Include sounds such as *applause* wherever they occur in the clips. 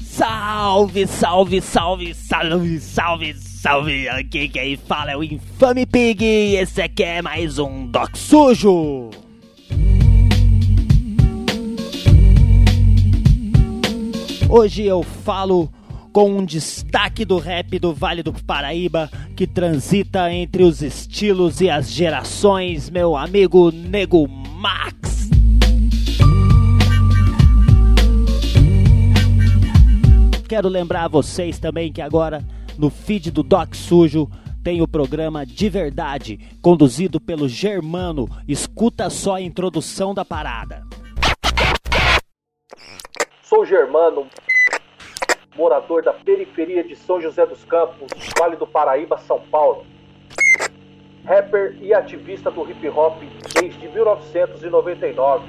Salve, salve, salve, salve, salve, salve! Aqui quem fala é o Infame Pig e esse aqui é mais um Doc Sujo! Hoje eu falo com um destaque do rap do Vale do Paraíba que transita entre os estilos e as gerações, meu amigo Nego Max. Quero lembrar a vocês também que agora no feed do Doc Sujo tem o programa De Verdade, conduzido pelo Germano. Escuta só a introdução da parada. Sou Germano, morador da periferia de São José dos Campos, Vale do Paraíba, São Paulo. Rapper e ativista do hip hop desde 1999.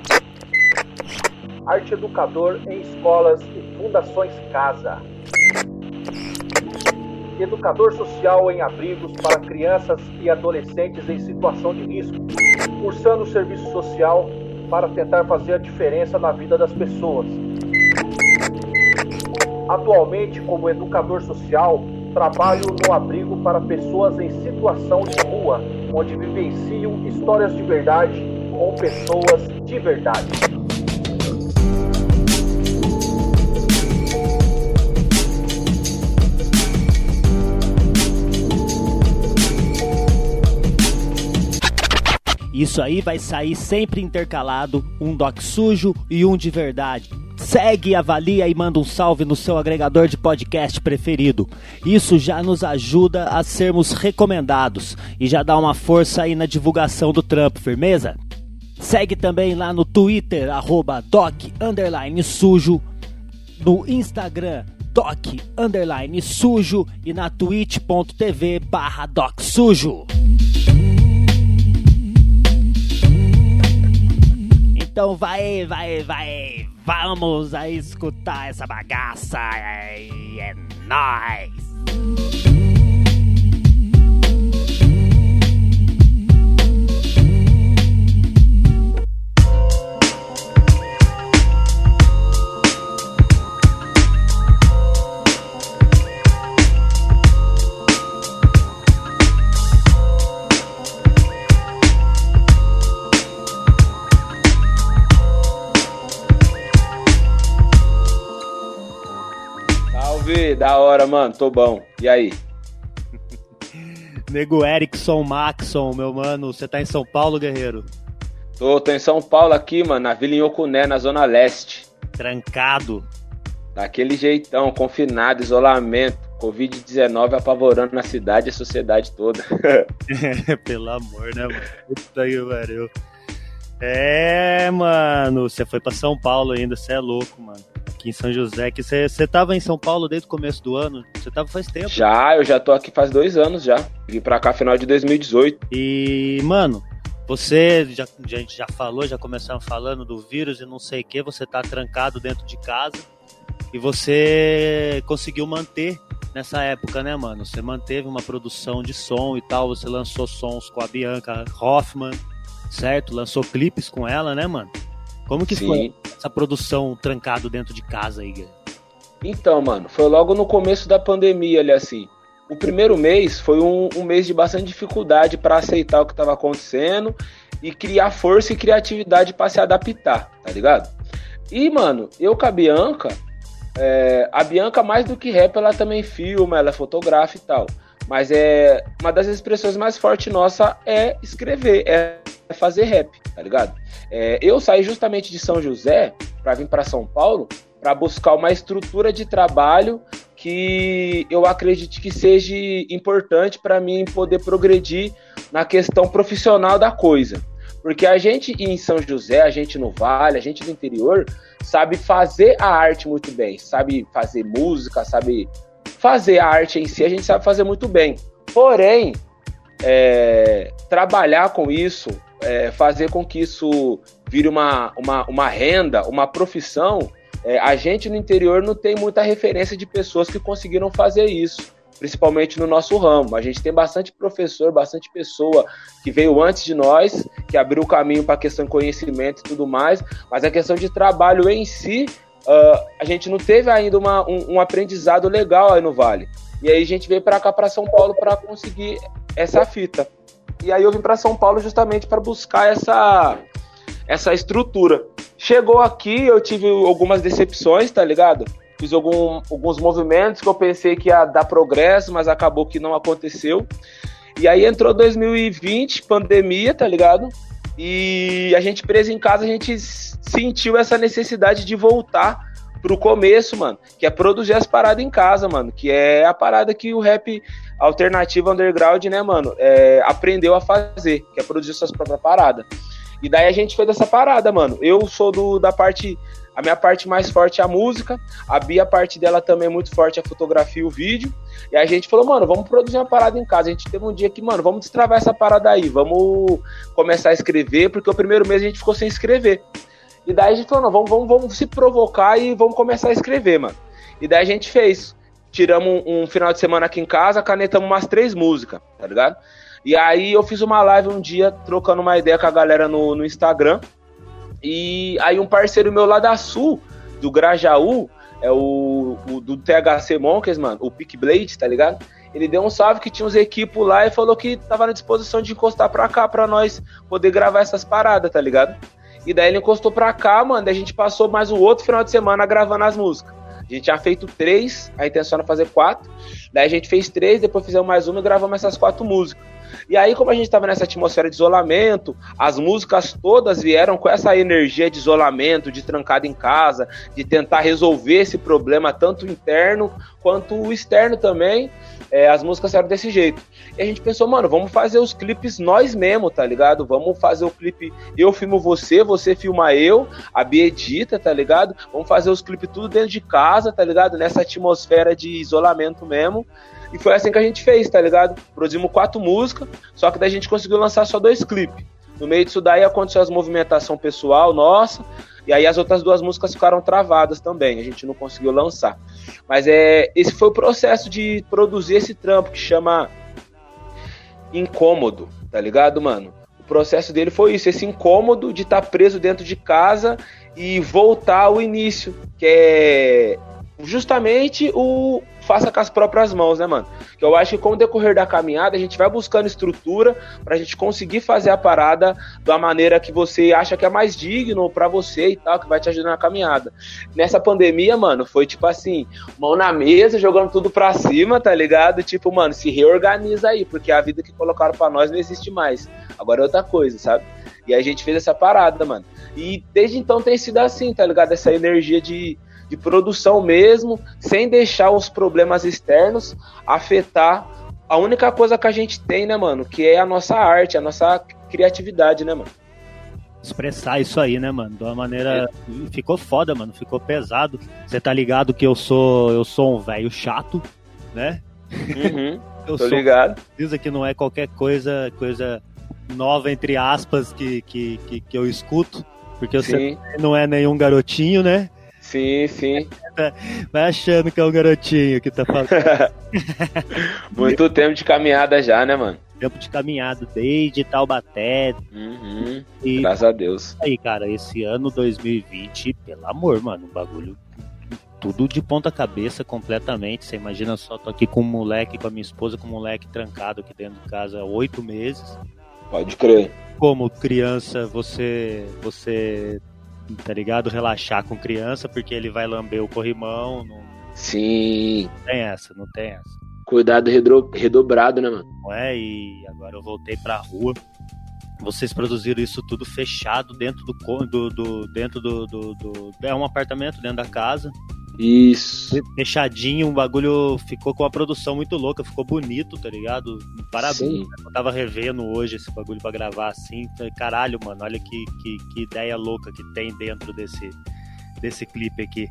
Arte educador em escolas e fundações Casa. Educador social em abrigos para crianças e adolescentes em situação de risco, cursando serviço social para tentar fazer a diferença na vida das pessoas. Atualmente, como educador social, trabalho no abrigo para pessoas em situação de rua, onde vivenciam histórias de verdade com pessoas de verdade. Isso aí vai sair sempre intercalado, um doc sujo e um de verdade. Segue, avalia e manda um salve no seu agregador de podcast preferido. Isso já nos ajuda a sermos recomendados e já dá uma força aí na divulgação do trampo, firmeza? Segue também lá no Twitter, arroba doc sujo, no Instagram, doc sujo e na twitch.tv barra doc sujo. Então vai, vai, vai, vamos a escutar essa bagaça. É, é nóis! Da hora, mano, tô bom. E aí? *laughs* Nego Erickson Maxon, meu mano, você tá em São Paulo, guerreiro? Tô, tô em São Paulo aqui, mano, na Vila Inhocuné, na Zona Leste. Trancado. Daquele jeitão, confinado, isolamento, Covid-19 apavorando na cidade e a sociedade toda. *laughs* *laughs* Pelo amor, né, mano? Puta que pariu. É, mano, você foi pra São Paulo ainda, você é louco, mano. Aqui em São José, que você, você tava em São Paulo desde o começo do ano? Você tava faz tempo. Já, eu já tô aqui faz dois anos já. Vim pra cá final de 2018. E, mano, você, já, a gente já falou, já começamos falando do vírus e não sei o que, você tá trancado dentro de casa e você conseguiu manter nessa época, né, mano? Você manteve uma produção de som e tal, você lançou sons com a Bianca Hoffman, certo? Lançou clipes com ela, né, mano? Como que Sim. foi essa produção trancado dentro de casa aí, Guilherme? Então, mano, foi logo no começo da pandemia ali, assim. O primeiro mês foi um, um mês de bastante dificuldade para aceitar o que estava acontecendo e criar força e criatividade para se adaptar, tá ligado? E, mano, eu com a Bianca, é, a Bianca, mais do que rap, ela também filma, ela fotografa e tal. Mas é uma das expressões mais fortes nossa é escrever, é fazer rap, tá ligado? É, eu saí justamente de São José para vir para São Paulo para buscar uma estrutura de trabalho que eu acredito que seja importante para mim poder progredir na questão profissional da coisa. Porque a gente em São José, a gente no Vale, a gente do interior, sabe fazer a arte muito bem, sabe fazer música, sabe fazer a arte em si, a gente sabe fazer muito bem. Porém, é, trabalhar com isso, é, fazer com que isso vire uma, uma, uma renda, uma profissão, é, a gente no interior não tem muita referência de pessoas que conseguiram fazer isso, principalmente no nosso ramo. A gente tem bastante professor, bastante pessoa que veio antes de nós, que abriu o caminho para a questão de conhecimento e tudo mais, mas a questão de trabalho em si, uh, a gente não teve ainda uma, um, um aprendizado legal aí no Vale. E aí a gente veio para cá, para São Paulo, para conseguir essa fita. E aí eu vim para São Paulo justamente para buscar essa, essa estrutura. Chegou aqui, eu tive algumas decepções, tá ligado? Fiz algum, alguns movimentos que eu pensei que ia dar progresso, mas acabou que não aconteceu. E aí entrou 2020, pandemia, tá ligado? E a gente preso em casa, a gente sentiu essa necessidade de voltar pro começo, mano, que é produzir as paradas em casa, mano, que é a parada que o rap alternativo underground, né, mano, é, aprendeu a fazer, que é produzir suas próprias paradas. E daí a gente fez essa parada, mano. Eu sou do, da parte. A minha parte mais forte é a música. A Bia, a parte dela também é muito forte é a fotografia e o vídeo. E a gente falou, mano, vamos produzir uma parada em casa. A gente teve um dia que, mano, vamos destravar essa parada aí. Vamos começar a escrever, porque o primeiro mês a gente ficou sem escrever. E daí a gente falou, não, vamos, vamos, vamos se provocar e vamos começar a escrever, mano. E daí a gente fez. Tiramos um, um final de semana aqui em casa, canetamos umas três músicas, tá ligado? E aí eu fiz uma live um dia, trocando uma ideia com a galera no, no Instagram. E aí um parceiro meu lá da Sul, do Grajaú, é o, o do THC Monkeys, mano, o Pick Blade, tá ligado? Ele deu um salve que tinha uns equipos lá e falou que tava na disposição de encostar pra cá pra nós poder gravar essas paradas, tá ligado? E daí ele encostou pra cá, mano, daí a gente passou mais o outro final de semana gravando as músicas. A gente tinha feito três, a intenção era fazer quatro. Daí a gente fez três, depois fizemos mais uma e gravamos essas quatro músicas. E aí, como a gente estava nessa atmosfera de isolamento, as músicas todas vieram com essa energia de isolamento, de trancado em casa, de tentar resolver esse problema, tanto interno quanto externo também. É, as músicas eram desse jeito. E a gente pensou, mano, vamos fazer os clipes nós mesmo, tá ligado? Vamos fazer o clipe eu filmo você, você filma eu, a Bia edita, tá ligado? Vamos fazer os clipes tudo dentro de casa, tá ligado? Nessa atmosfera de isolamento mesmo. E foi assim que a gente fez, tá ligado? Produzimos quatro músicas, só que daí a gente conseguiu lançar só dois clipes. No meio disso daí aconteceu as movimentação pessoal nossa, e aí as outras duas músicas ficaram travadas também, a gente não conseguiu lançar. Mas é, esse foi o processo de produzir esse trampo que chama incômodo, tá ligado, mano? O processo dele foi isso, esse incômodo de estar tá preso dentro de casa e voltar ao início, que é justamente o faça com as próprias mãos, né, mano? Que eu acho que com o decorrer da caminhada a gente vai buscando estrutura pra gente conseguir fazer a parada da maneira que você acha que é mais digno para você e tal, que vai te ajudar na caminhada. Nessa pandemia, mano, foi tipo assim, mão na mesa, jogando tudo pra cima, tá ligado? Tipo, mano, se reorganiza aí, porque a vida que colocaram para nós não existe mais. Agora é outra coisa, sabe? E a gente fez essa parada, mano. E desde então tem sido assim, tá ligado? Essa energia de de produção mesmo, sem deixar os problemas externos afetar a única coisa que a gente tem, né, mano? Que é a nossa arte, a nossa criatividade, né, mano? Expressar isso aí, né, mano? De uma maneira. É. Ficou foda, mano. Ficou pesado. Você tá ligado que eu sou. Eu sou um velho chato, né? Uhum, *laughs* eu tô sou, ligado. Diz que não é qualquer coisa, coisa nova, entre aspas, que, que, que, que eu escuto. Porque você não é nenhum garotinho, né? Sim, sim. *laughs* Vai achando que é um garotinho que tá falando. *laughs* Muito tempo de caminhada já, né, mano? Tempo de caminhada desde Taubaté. Uhum, e, graças a Deus. Aí, cara, esse ano 2020, pelo amor, mano, o bagulho tudo de ponta cabeça completamente. Você imagina só, tô aqui com um moleque, com a minha esposa, com um moleque trancado aqui dentro de casa há oito meses. Pode crer. Como criança, você você tá ligado? Relaxar com criança, porque ele vai lamber o corrimão. Não... Sim. Não tem essa, não tem essa. Cuidado redobrado, né, mano? Não é? E agora eu voltei pra rua. Vocês produziram isso tudo fechado dentro do, do, do dentro do, do, do, É um apartamento dentro da casa. Isso. Fechadinho, o bagulho ficou com uma produção muito louca, ficou bonito, tá ligado? Parabéns. Sim. Eu tava revendo hoje esse bagulho pra gravar assim. Caralho, mano, olha que, que, que ideia louca que tem dentro desse, desse clipe aqui.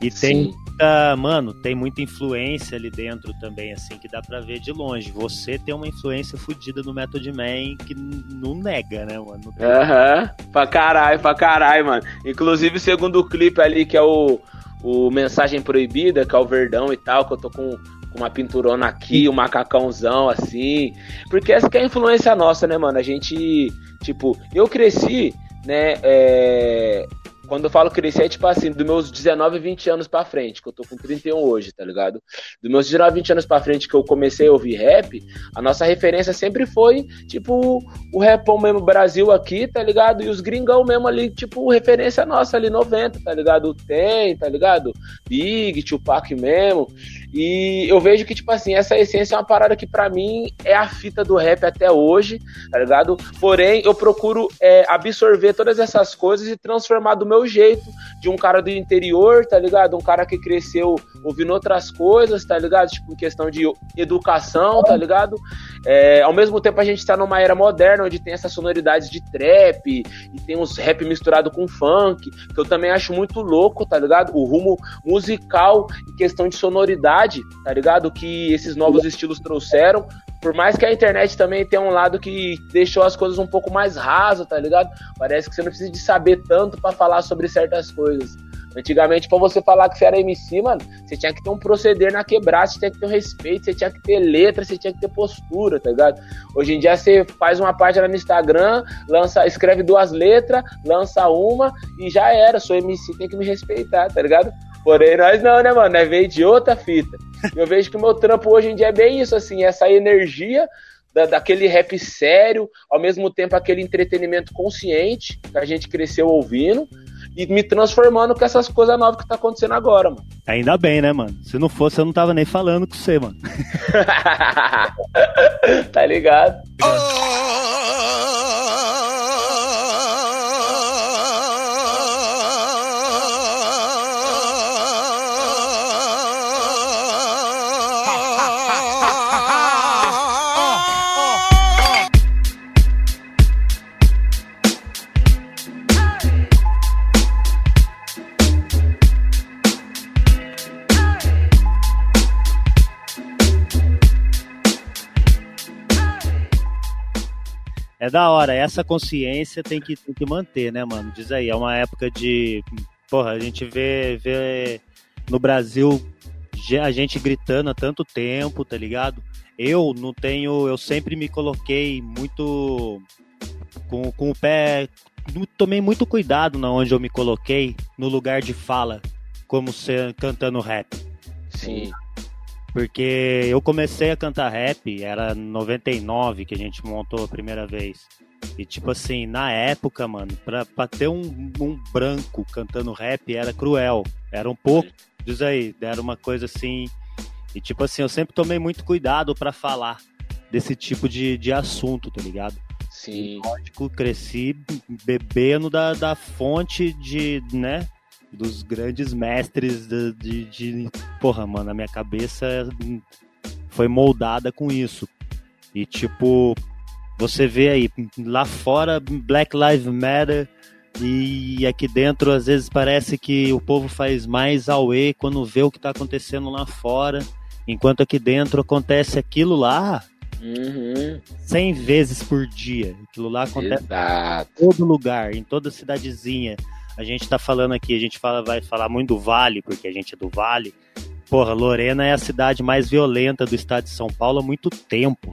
E tem muita, mano, tem muita influência ali dentro também, assim, que dá pra ver de longe. Você tem uma influência fodida no Method Man que não nega, né, mano? Aham, uhum. pra caralho, pra caralho, mano. Inclusive, segundo o clipe ali, que é o o Mensagem Proibida, que é o Verdão e tal, que eu tô com, uma pinturona aqui, um macacãozão assim. Porque essa que é a influência nossa, né, mano? A gente, tipo, eu cresci, né, é, quando eu falo crescer, é tipo assim, dos meus 19, 20 anos pra frente, que eu tô com 31 hoje, tá ligado? Dos meus 19, 20 anos pra frente que eu comecei a ouvir rap, a nossa referência sempre foi, tipo, o rapão mesmo Brasil aqui, tá ligado? E os gringão mesmo ali, tipo, referência nossa ali, 90, tá ligado? Tem, tá ligado? Big, Tupac mesmo. E eu vejo que, tipo assim, essa essência é uma parada que para mim é a fita do rap até hoje, tá ligado? Porém, eu procuro é, absorver todas essas coisas e transformar do meu jeito, de um cara do interior, tá ligado? Um cara que cresceu ouvindo outras coisas, tá ligado? Tipo, em questão de educação, tá ligado? É, ao mesmo tempo, a gente tá numa era moderna, onde tem essas sonoridades de trap e tem uns rap misturado com funk, que eu também acho muito louco, tá ligado? O rumo musical em questão de sonoridade tá ligado? Que esses novos estilos trouxeram. Por mais que a internet também tenha um lado que deixou as coisas um pouco mais rasas, tá ligado? Parece que você não precisa de saber tanto para falar sobre certas coisas. Antigamente, pra você falar que você era MC, mano, você tinha que ter um proceder na quebrada, você tinha que ter um respeito, você tinha que ter letra, você tinha que ter postura, tá ligado? Hoje em dia você faz uma página no Instagram, lança, escreve duas letras, lança uma e já era. Sou MC, tem que me respeitar, tá ligado? Porém, nós não, né, mano? Nós veio de outra fita. Eu vejo que o meu trampo hoje em dia é bem isso, assim, essa energia da, daquele rap sério, ao mesmo tempo aquele entretenimento consciente que a gente cresceu ouvindo e me transformando com essas coisas novas que tá acontecendo agora, mano. Ainda bem, né, mano? Se não fosse, eu não tava nem falando com você, mano. *laughs* tá ligado? Oh! É da hora, essa consciência tem que, tem que manter, né, mano? Diz aí, é uma época de. Porra, a gente vê, vê no Brasil a gente gritando há tanto tempo, tá ligado? Eu não tenho. Eu sempre me coloquei muito. Com, com o pé. Tomei muito cuidado na onde eu me coloquei, no lugar de fala, como ser cantando rap. Sim. Porque eu comecei a cantar rap, era 99 que a gente montou a primeira vez. E tipo assim, na época, mano, pra, pra ter um, um branco cantando rap era cruel. Era um pouco, diz aí, era uma coisa assim. E tipo assim, eu sempre tomei muito cuidado para falar desse tipo de, de assunto, tá ligado? Sim. E, lógico, cresci bebendo da, da fonte de, né, dos grandes mestres de, de, de, Porra, mano, a minha cabeça foi moldada com isso. E tipo, você vê aí, lá fora Black Lives Matter e aqui dentro às vezes parece que o povo faz mais auê quando vê o que tá acontecendo lá fora, enquanto aqui dentro acontece aquilo lá uhum. 100 vezes por dia. Aquilo lá acontece Exato. em todo lugar, em toda cidadezinha a gente tá falando aqui, a gente fala, vai falar muito do Vale, porque a gente é do Vale. Porra, Lorena é a cidade mais violenta do estado de São Paulo há muito tempo,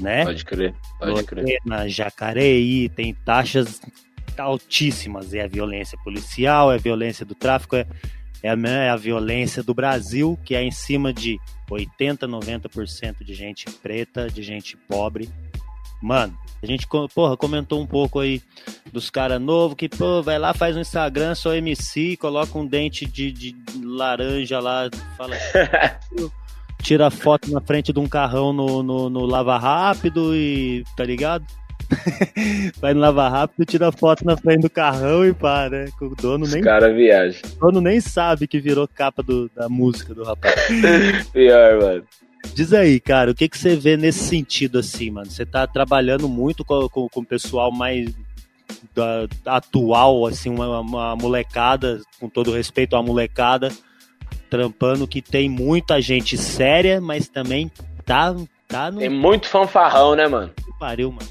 né? Pode crer, pode Lorena, crer. Jacareí, tem taxas altíssimas. É a violência policial, é a violência do tráfico, é, é, a, é a violência do Brasil, que é em cima de 80, 90% de gente preta, de gente pobre. Mano, a gente, porra, comentou um pouco aí dos caras novos que, pô, vai lá, faz um Instagram, só MC, coloca um dente de, de laranja lá, fala. *laughs* tira foto na frente de um carrão no, no, no Lava Rápido e. tá ligado? *laughs* Vai no Lava Rápido, tira foto na frente do carrão e pá, né? O dono nem. Os cara viaja. O dono nem sabe que virou capa do, da música do rapaz. *laughs* Pior, mano. Diz aí, cara, o que, que você vê nesse sentido assim, mano? Você tá trabalhando muito com, com, com o pessoal mais da, atual, assim, uma, uma, molecada, com todo respeito à molecada, trampando que tem muita gente séria, mas também tá, tá no. Tem muito fanfarrão, né, mano? Que pariu, mano.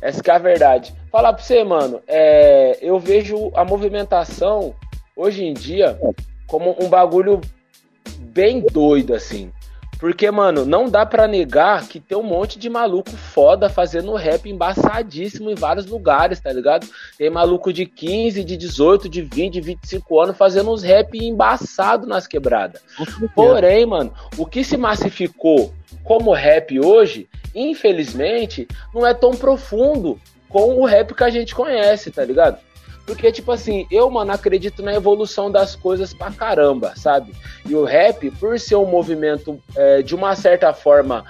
Essa que é a verdade. Falar pra você, mano, é, eu vejo a movimentação hoje em dia como um bagulho bem doido, assim. Porque, mano, não dá para negar que tem um monte de maluco foda fazendo rap embaçadíssimo em vários lugares, tá ligado? Tem maluco de 15, de 18, de 20, de 25 anos fazendo uns rap embaçado nas quebradas. Porém, mano, o que se massificou como rap hoje, infelizmente, não é tão profundo com o rap que a gente conhece, tá ligado? Porque, tipo assim, eu, mano, acredito na evolução das coisas pra caramba, sabe? E o rap, por ser um movimento é, de uma certa forma.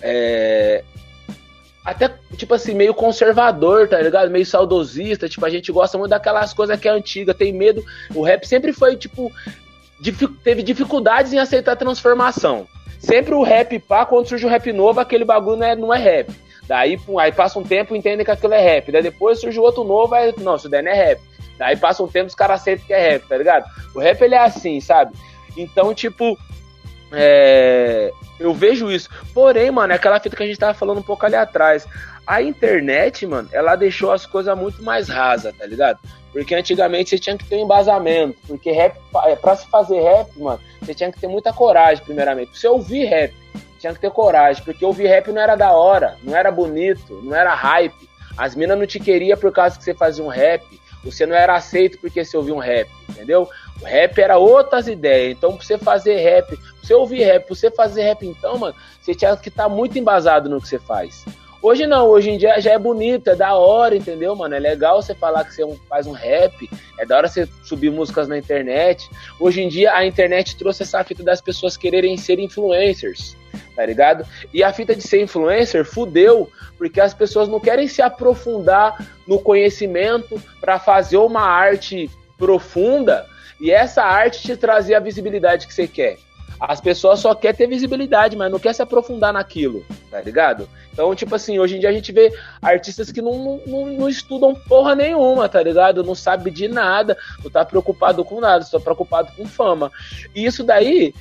É, até, tipo assim, meio conservador, tá ligado? Meio saudosista. Tipo, a gente gosta muito daquelas coisas que é antiga, tem medo. O rap sempre foi, tipo. teve dificuldades em aceitar a transformação. Sempre o rap, pá, quando surge o rap novo, aquele bagulho não é, não é rap. Daí, aí passa um tempo e entendem que aquilo é rap. Daí depois surge outro novo, aí, não, isso daí não é rap. Daí passa um tempo os caras aceitam que é rap, tá ligado? O rap ele é assim, sabe? Então, tipo, é... eu vejo isso. Porém, mano, é aquela fita que a gente tava falando um pouco ali atrás. A internet, mano, ela deixou as coisas muito mais rasas, tá ligado? Porque antigamente você tinha que ter um embasamento. Porque rap, é, pra se fazer rap, mano, você tinha que ter muita coragem, primeiramente. Pra você ouvir rap, tinha que ter coragem. Porque ouvir rap não era da hora, não era bonito, não era hype. As minas não te queriam por causa que você fazia um rap. Você não era aceito porque você ouvia um rap, entendeu? O rap era outras ideias. Então, pra você fazer rap, pra você ouvir rap, pra você fazer rap, então, mano, você tinha que estar tá muito embasado no que você faz. Hoje não, hoje em dia já é bonito, é da hora, entendeu, mano? É legal você falar que você é faz um rap, é da hora você subir músicas na internet. Hoje em dia a internet trouxe essa fita das pessoas quererem ser influencers, tá ligado? E a fita de ser influencer fudeu, porque as pessoas não querem se aprofundar no conhecimento para fazer uma arte profunda e essa arte te trazer a visibilidade que você quer. As pessoas só querem ter visibilidade, mas não quer se aprofundar naquilo, tá ligado? Então, tipo assim, hoje em dia a gente vê artistas que não, não, não estudam porra nenhuma, tá ligado? Não sabe de nada, não tá preocupado com nada, só preocupado com fama. E isso daí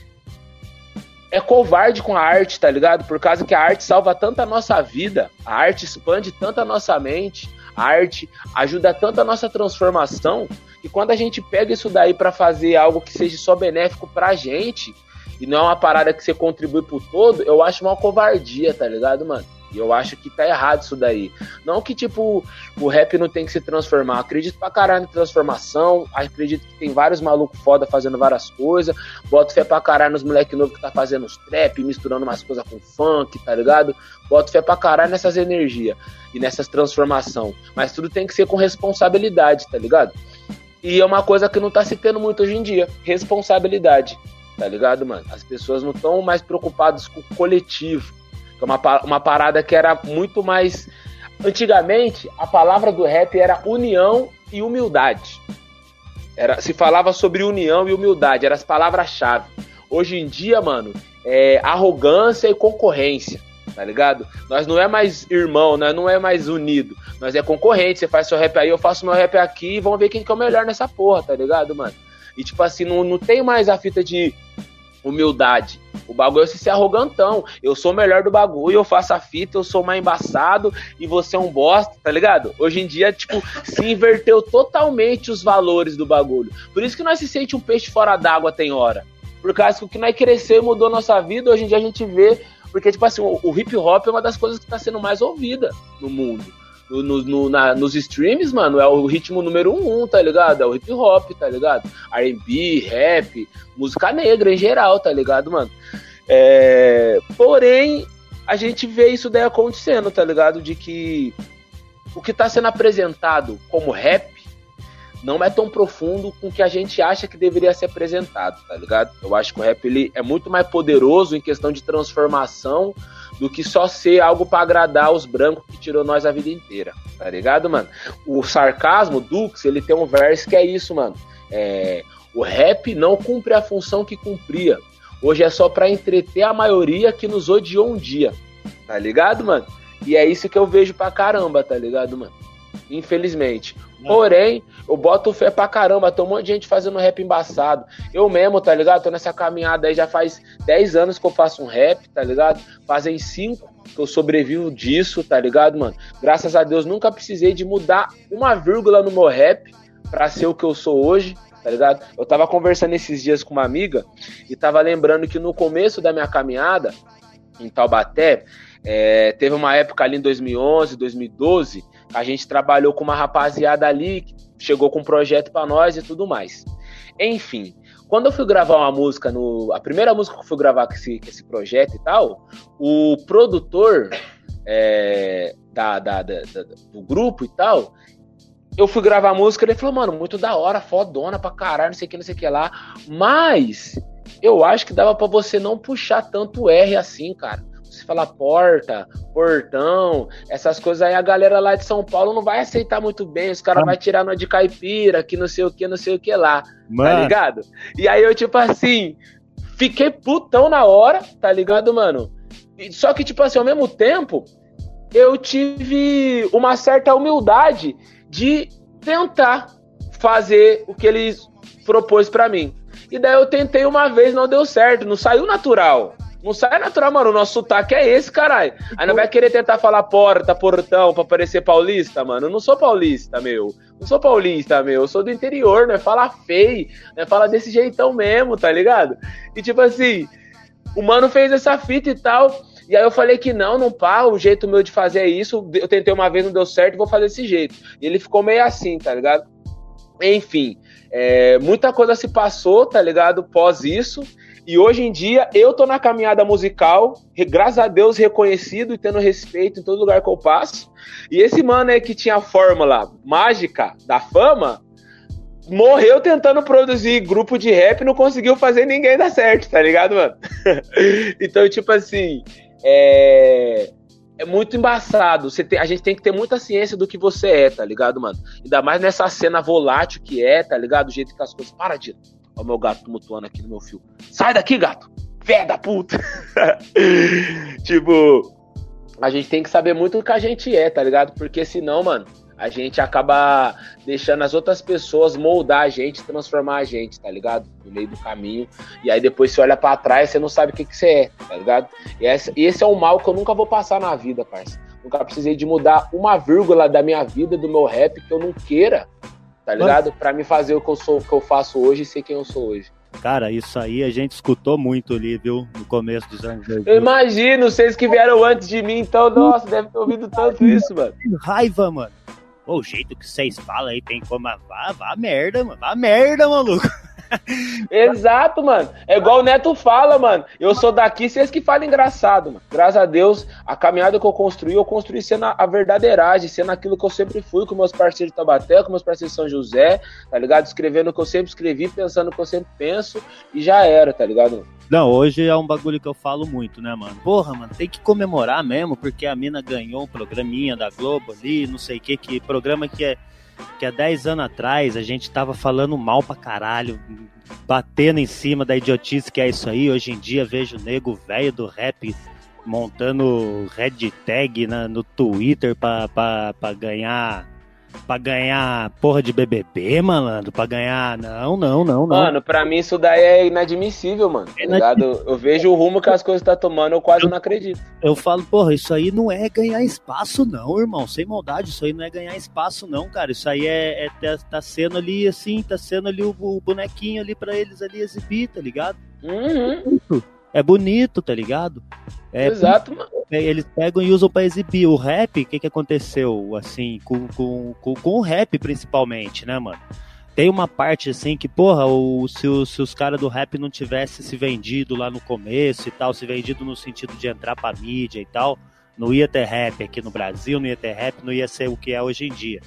é covarde com a arte, tá ligado? Por causa que a arte salva tanto a nossa vida, a arte expande tanto a nossa mente, a arte ajuda tanto a nossa transformação, que quando a gente pega isso daí para fazer algo que seja só benéfico pra gente, e não é uma parada que você contribui pro todo, eu acho uma covardia, tá ligado, mano? Eu acho que tá errado isso daí. Não que, tipo, o rap não tem que se transformar. Acredito pra caralho em transformação. Acredito que tem vários malucos foda fazendo várias coisas. Boto fé pra caralho nos moleque novo que tá fazendo os trap, misturando umas coisas com funk, tá ligado? Boto fé pra caralho nessas energias e nessas transformação. Mas tudo tem que ser com responsabilidade, tá ligado? E é uma coisa que não tá se tendo muito hoje em dia. Responsabilidade tá ligado, mano? As pessoas não estão mais preocupadas com o coletivo, que é uma, uma parada que era muito mais. Antigamente, a palavra do rap era união e humildade. Era, se falava sobre união e humildade, eram as palavras-chave. Hoje em dia, mano, é arrogância e concorrência, tá ligado? Nós não é mais irmão, nós não é mais unido, nós é concorrente. Você faz seu rap aí, eu faço meu rap aqui e vamos ver quem que é o melhor nessa porra, tá ligado, mano? E tipo assim, não, não tem mais a fita de humildade. O bagulho é ser arrogantão. Eu sou o melhor do bagulho, eu faço a fita, eu sou mais embaçado e você é um bosta, tá ligado? Hoje em dia, tipo, se inverteu totalmente os valores do bagulho. Por isso que nós se sente um peixe fora d'água tem hora. Por causa que o que nós cresceu e mudou nossa vida, hoje em dia a gente vê. Porque, tipo assim, o, o hip hop é uma das coisas que está sendo mais ouvida no mundo no, no, na, nos streams, mano, é o ritmo número um, tá ligado? É o hip hop, tá ligado? RB, rap, música negra em geral, tá ligado, mano? É... Porém, a gente vê isso daí acontecendo, tá ligado? De que o que tá sendo apresentado como rap não é tão profundo com o que a gente acha que deveria ser apresentado, tá ligado? Eu acho que o rap ele é muito mais poderoso em questão de transformação do que só ser algo para agradar os brancos que tirou nós a vida inteira, tá ligado, mano? O sarcasmo, Dux, ele tem um verso que é isso, mano. É, o rap não cumpre a função que cumpria. Hoje é só para entreter a maioria que nos odiou um dia, tá ligado, mano? E é isso que eu vejo pra caramba, tá ligado, mano? Infelizmente. Porém, eu boto fé pra caramba. Tem um monte de gente fazendo rap embaçado. Eu mesmo, tá ligado? Tô nessa caminhada aí já faz 10 anos que eu faço um rap, tá ligado? Fazem 5 que eu sobrevivo disso, tá ligado, mano? Graças a Deus nunca precisei de mudar uma vírgula no meu rap pra ser o que eu sou hoje, tá ligado? Eu tava conversando esses dias com uma amiga e tava lembrando que no começo da minha caminhada em Taubaté, é, teve uma época ali em 2011, 2012, a gente trabalhou com uma rapaziada ali, chegou com um projeto para nós e tudo mais. Enfim, quando eu fui gravar uma música no. A primeira música que eu fui gravar com esse, com esse projeto e tal, o produtor é, da, da, da, do grupo e tal, eu fui gravar a música ele falou, mano, muito da hora, fodona pra caralho, não sei o que, não sei o que lá. Mas eu acho que dava para você não puxar tanto R assim, cara você fala porta, portão, essas coisas aí, a galera lá de São Paulo não vai aceitar muito bem. Os caras ah. vão tirar no de caipira, que não sei o que, não sei o que lá. Tá mano. Tá ligado? E aí eu, tipo assim, fiquei putão na hora, tá ligado, mano? Só que, tipo assim, ao mesmo tempo, eu tive uma certa humildade de tentar fazer o que eles propôs para mim. E daí eu tentei uma vez, não deu certo, não saiu natural. Não sai natural, mano. O nosso sotaque é esse, caralho. Aí não vai querer tentar falar porta, portão pra parecer paulista, mano. Eu não sou paulista, meu. Não sou paulista, meu. Eu sou do interior, né? Fala feio, né? Fala desse jeitão mesmo, tá ligado? E tipo assim, o mano fez essa fita e tal. E aí eu falei que não, não pá, o jeito meu de fazer é isso. Eu tentei uma vez, não deu certo, vou fazer desse jeito. E ele ficou meio assim, tá ligado? Enfim, é, muita coisa se passou, tá ligado? Pós isso. E hoje em dia eu tô na caminhada musical, graças a Deus reconhecido e tendo respeito em todo lugar que eu passo. E esse mano aí que tinha a fórmula mágica da fama, morreu tentando produzir grupo de rap e não conseguiu fazer ninguém dar certo, tá ligado, mano? *laughs* então, tipo assim, é é muito embaçado. Tem, a gente tem que ter muita ciência do que você é, tá ligado, mano? Ainda mais nessa cena volátil que é, tá ligado? Do jeito que as coisas. Para, Dino. Olha o meu gato tumultuando aqui no meu fio. Sai daqui, gato! Fé da puta! *laughs* tipo, a gente tem que saber muito o que a gente é, tá ligado? Porque senão, mano, a gente acaba deixando as outras pessoas moldar a gente, transformar a gente, tá ligado? No meio do caminho. E aí depois você olha para trás, você não sabe o que, que você é, tá ligado? E esse é o mal que eu nunca vou passar na vida, parça. Nunca precisei de mudar uma vírgula da minha vida, do meu rap, que eu não queira tá ligado? Para me fazer o que eu sou, o que eu faço hoje e ser quem eu sou hoje. Cara, isso aí a gente escutou muito ali, viu? No começo dos anos 2000. Eu imagino, vocês que vieram antes de mim, então, nossa, deve ter ouvido tanto isso, mano. Raiva, mano. o jeito que vocês falam aí tem como. Vá, vá merda, mano. Vá merda, maluco. *laughs* Exato, mano. É igual o Neto fala, mano. Eu sou daqui, vocês que falam engraçado, mano. Graças a Deus, a caminhada que eu construí, eu construí sendo a verdadeiragem, sendo aquilo que eu sempre fui com meus parceiros de Tabaté, com meus parceiros de São José, tá ligado? Escrevendo o que eu sempre escrevi, pensando o que eu sempre penso, e já era, tá ligado? Não, hoje é um bagulho que eu falo muito, né, mano? Porra, mano, tem que comemorar mesmo, porque a mina ganhou um programinha da Globo ali, não sei o que, que programa que é que há 10 anos atrás a gente tava falando mal pra caralho, batendo em cima da idiotice que é isso aí. Hoje em dia vejo o nego velho do rap montando red tag na, no Twitter pra, pra, pra ganhar pra ganhar porra de BBB, malandro, pra ganhar. Não, não, não, não. Mano, pra mim isso daí é inadmissível, mano. É inadmissível. Eu vejo o rumo que as coisas tá tomando, eu quase eu, não acredito. Eu falo, porra, isso aí não é ganhar espaço, não, irmão. Sem maldade, isso aí não é ganhar espaço, não, cara. Isso aí é, é tá, tá sendo ali, assim, tá sendo ali o, o, bonequinho ali pra eles ali exibir, tá ligado? Uhum. É bonito, tá ligado? É Exato, mano. É, eles pegam e usam para exibir. O rap, o que, que aconteceu, assim, com, com, com, com, o rap principalmente, né, mano? Tem uma parte, assim, que, porra, o, se, o, se os caras do rap não tivessem se vendido lá no começo e tal, se vendido no sentido de entrar pra mídia e tal, não ia ter rap aqui no Brasil, não ia ter rap, não ia ser o que é hoje em dia.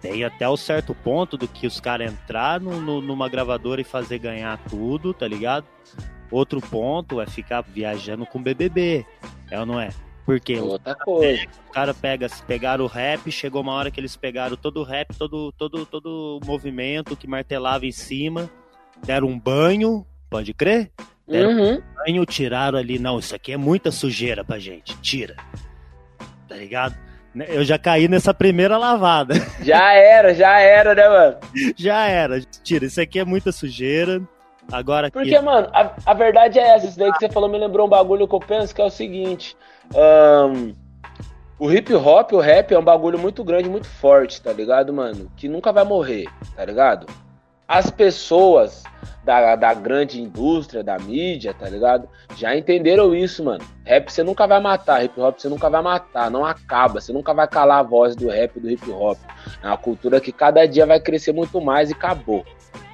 Tem até o certo ponto do que os caras entrar no, no, numa gravadora e fazer ganhar tudo, tá ligado? Outro ponto é ficar viajando com BBB, é ou não é? Porque Outra coisa. o cara pega, pegaram o rap, chegou uma hora que eles pegaram todo o rap, todo, todo, todo o movimento que martelava em cima, deram um banho, pode crer? Deram uhum. um banho, tiraram ali, não, isso aqui é muita sujeira pra gente, tira. Tá ligado? Eu já caí nessa primeira lavada. Já era, já era, né, mano? *laughs* Já era. Tira, isso aqui é muita sujeira. Agora Porque, aqui... mano, a, a verdade é essa. Isso daí que você falou me lembrou um bagulho que eu penso que é o seguinte. Um, o hip hop, o rap é um bagulho muito grande, muito forte, tá ligado, mano? Que nunca vai morrer, tá ligado? as pessoas da, da grande indústria, da mídia, tá ligado? Já entenderam isso, mano. Rap você nunca vai matar, hip hop você nunca vai matar, não acaba, você nunca vai calar a voz do rap do hip hop. É uma cultura que cada dia vai crescer muito mais e acabou.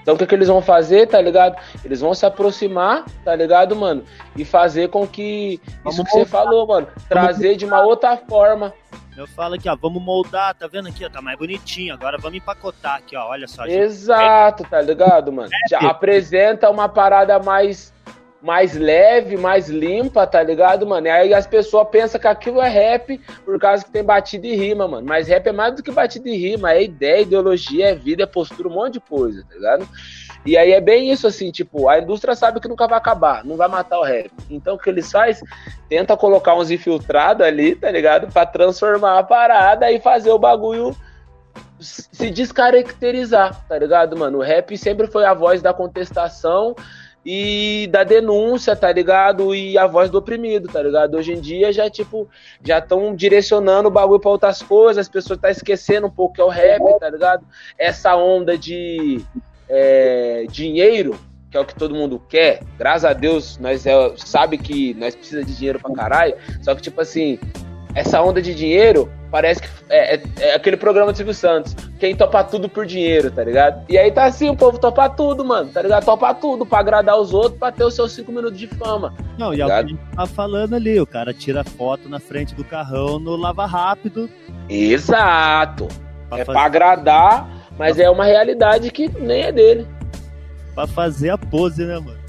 Então o que, que eles vão fazer, tá ligado? Eles vão se aproximar, tá ligado, mano? E fazer com que Vamos isso que você falou, mano, trazer de uma outra forma. Eu falo aqui, ó, vamos moldar, tá vendo aqui, ó, tá mais bonitinho. Agora vamos empacotar aqui, ó, olha só. gente. Exato, tá ligado, mano? Já apresenta uma parada mais mais leve, mais limpa, tá ligado, mano? E aí as pessoas pensam que aquilo é rap por causa que tem batida e rima, mano. Mas rap é mais do que batida e rima, é ideia, ideologia, é vida, é postura, um monte de coisa, tá ligado? E aí é bem isso, assim, tipo, a indústria sabe que nunca vai acabar, não vai matar o rap. Então o que eles faz? Tenta colocar uns infiltrados ali, tá ligado? Pra transformar a parada e fazer o bagulho se descaracterizar, tá ligado, mano? O rap sempre foi a voz da contestação e da denúncia, tá ligado? E a voz do oprimido, tá ligado? Hoje em dia já, tipo, já estão direcionando o bagulho pra outras coisas, as pessoas tá esquecendo um pouco que é o rap, tá ligado? Essa onda de é, dinheiro, que é o que todo mundo quer, graças a Deus, nós é, sabe que nós precisa de dinheiro pra caralho, só que, tipo assim, essa onda de dinheiro parece que é, é- é aquele programa do Silvio Santos. Quem topa tudo por dinheiro, tá ligado? E aí tá assim, o povo topa tudo, mano, tá ligado? Topa tudo pra agradar os outros, pra ter os seus cinco minutos de fama. Não, e é o que a Obrigado. gente tá falando ali, o cara tira foto na frente do carrão no lava rápido. Exato. Pra, É fa- pra agradar, mas é uma realidade que nem é dele. pra fazer a pose, né, mano?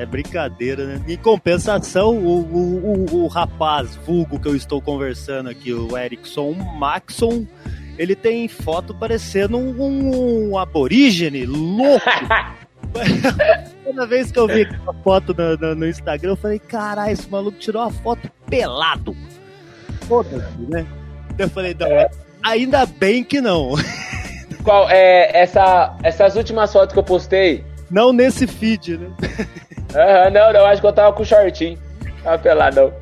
É brincadeira, né? Em compensação, o, o, o, o rapaz vulgo que eu estou conversando aqui, o Erickson Maxon, ele tem foto parecendo um, um aborígene louco. *laughs* Toda vez que eu vi aquela foto no, no- no Instagram, eu falei, caralho, esse maluco tirou uma foto pelado. Foda-se, né? Eu falei, não, ainda bem que não. Qual é essa, essas últimas fotos que eu postei? Não nesse feed, né? *laughs* Aham, não, não, acho que eu tava com shortinho. Tava peladão.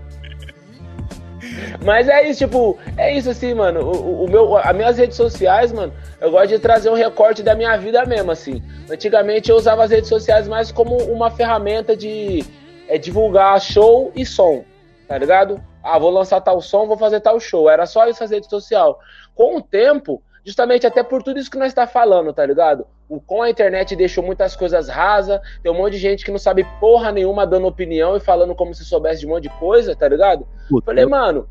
Mas é isso, tipo, é isso assim, mano. O- o meu, as minhas redes sociais, mano, eu gosto de trazer um recorte da minha vida mesmo, assim. Antigamente eu usava as redes sociais mais como uma ferramenta de é, divulgar show e som, tá ligado? Ah, vou lançar tal som, vou fazer tal show. Era só isso as redes sociais. Com o tempo, justamente até por tudo isso que nós está falando, tá ligado? O, com a internet deixou muitas coisas rasas, tem um monte de gente que não sabe porra nenhuma dando opinião e falando como se soubesse de um monte de coisa, tá ligado? Falei, mano,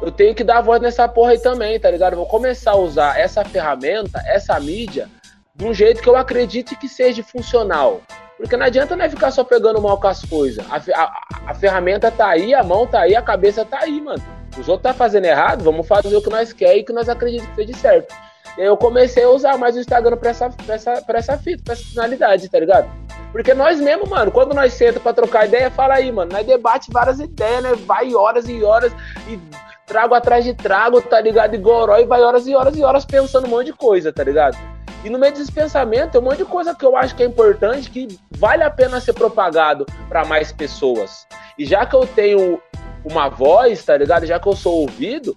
eu tenho que dar voz nessa porra aí também, tá ligado? Vou começar a usar essa ferramenta, essa mídia, de um jeito que eu acredite que seja funcional. Porque não adianta nós ficar só pegando mal com as coisas. A, a- a ferramenta tá aí, a mão tá aí, a cabeça tá aí, mano. Os outros tá fazendo errado, vamos fazer o que nós quer e que nós acreditamos que seja certo. E aí eu comecei a usar mais o Instagram pra essa, pra essa, pra essa fita, pra essa finalidade, tá ligado? Porque nós mesmo, mano, quando nós senta pra trocar ideia, fala aí, mano, nós debate várias ideias, né? Vai horas e horas e trago atrás de trago, tá ligado? E goró e vai horas e horas e horas pensando um monte de coisa, tá ligado? E no meio desse pensamento tem um monte de coisa que eu acho que é importante, que vale a pena ser propagado para mais pessoas. E já que eu tenho uma voz, tá ligado? Já que eu sou ouvido,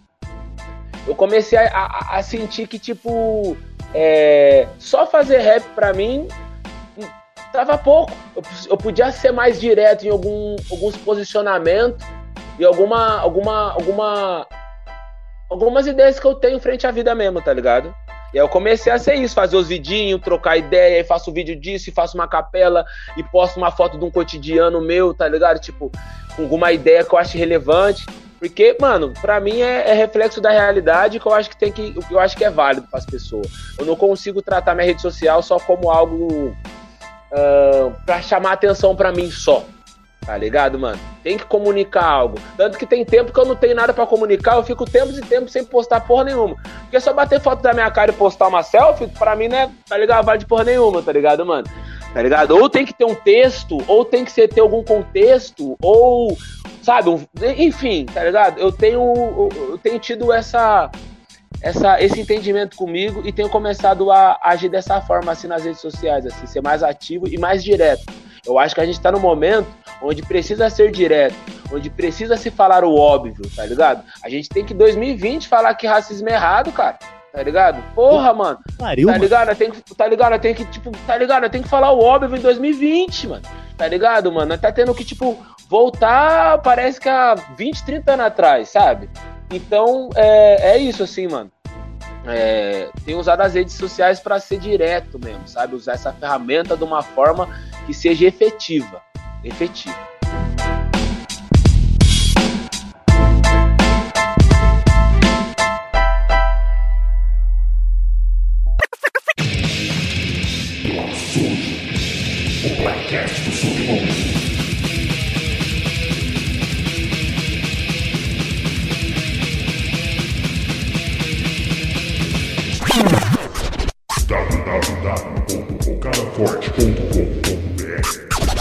eu comecei a, a- a sentir que, tipo, é, só fazer rap pra mim tava pouco. Eu, eu podia ser mais direto em algum, alguns posicionamentos e alguma, alguma, alguma, algumas ideias que eu tenho frente à vida mesmo, tá ligado? E aí eu comecei a ser isso, fazer os vidinhos, trocar ideia, aí faço vídeo disso, e faço uma capela e posto uma foto de um cotidiano meu, tá ligado? Tipo, alguma ideia que eu acho relevante. Porque, mano, pra mim é, é reflexo da realidade que eu acho que tem que. O que eu acho que é válido pras pessoas. Eu não consigo tratar minha rede social só como algo ah, pra chamar atenção pra mim só. Tá ligado, mano? Tem que comunicar algo. Tanto que tem tempo que eu não tenho nada pra comunicar, eu fico tempos e tempos sem postar porra nenhuma. Porque só bater foto da minha cara e postar uma selfie, pra mim, né, tá ligado? Vale de porra nenhuma, tá ligado, mano? Tá ligado? Ou tem que ter um texto, ou tem que ser, ter algum contexto, ou, sabe, um- enfim, tá ligado? Eu tenho, eu tenho tido essa, essa, esse entendimento comigo e tenho começado a agir dessa forma, assim, nas redes sociais, assim, ser mais ativo e mais direto. Eu acho que a gente tá num momento onde precisa ser direto, onde precisa se falar o óbvio, tá ligado? A gente tem que, em 2020, falar que racismo é errado, cara. Tá ligado? Porra, mano. Pariu, Tá mano. ligado? Eu tenho que, tá ligado? Eu tenho que, tipo, tá ligado? Tenho que falar o óbvio em 2020, mano. Tá ligado, mano? Tá tendo que, tipo, voltar, parece que há 20, 30 anos atrás, sabe? Então, é, é isso, assim, mano. É, tenho usado as redes sociais pra ser direto mesmo, sabe? Usar essa ferramenta de uma forma que seja efetiva. Efetiva.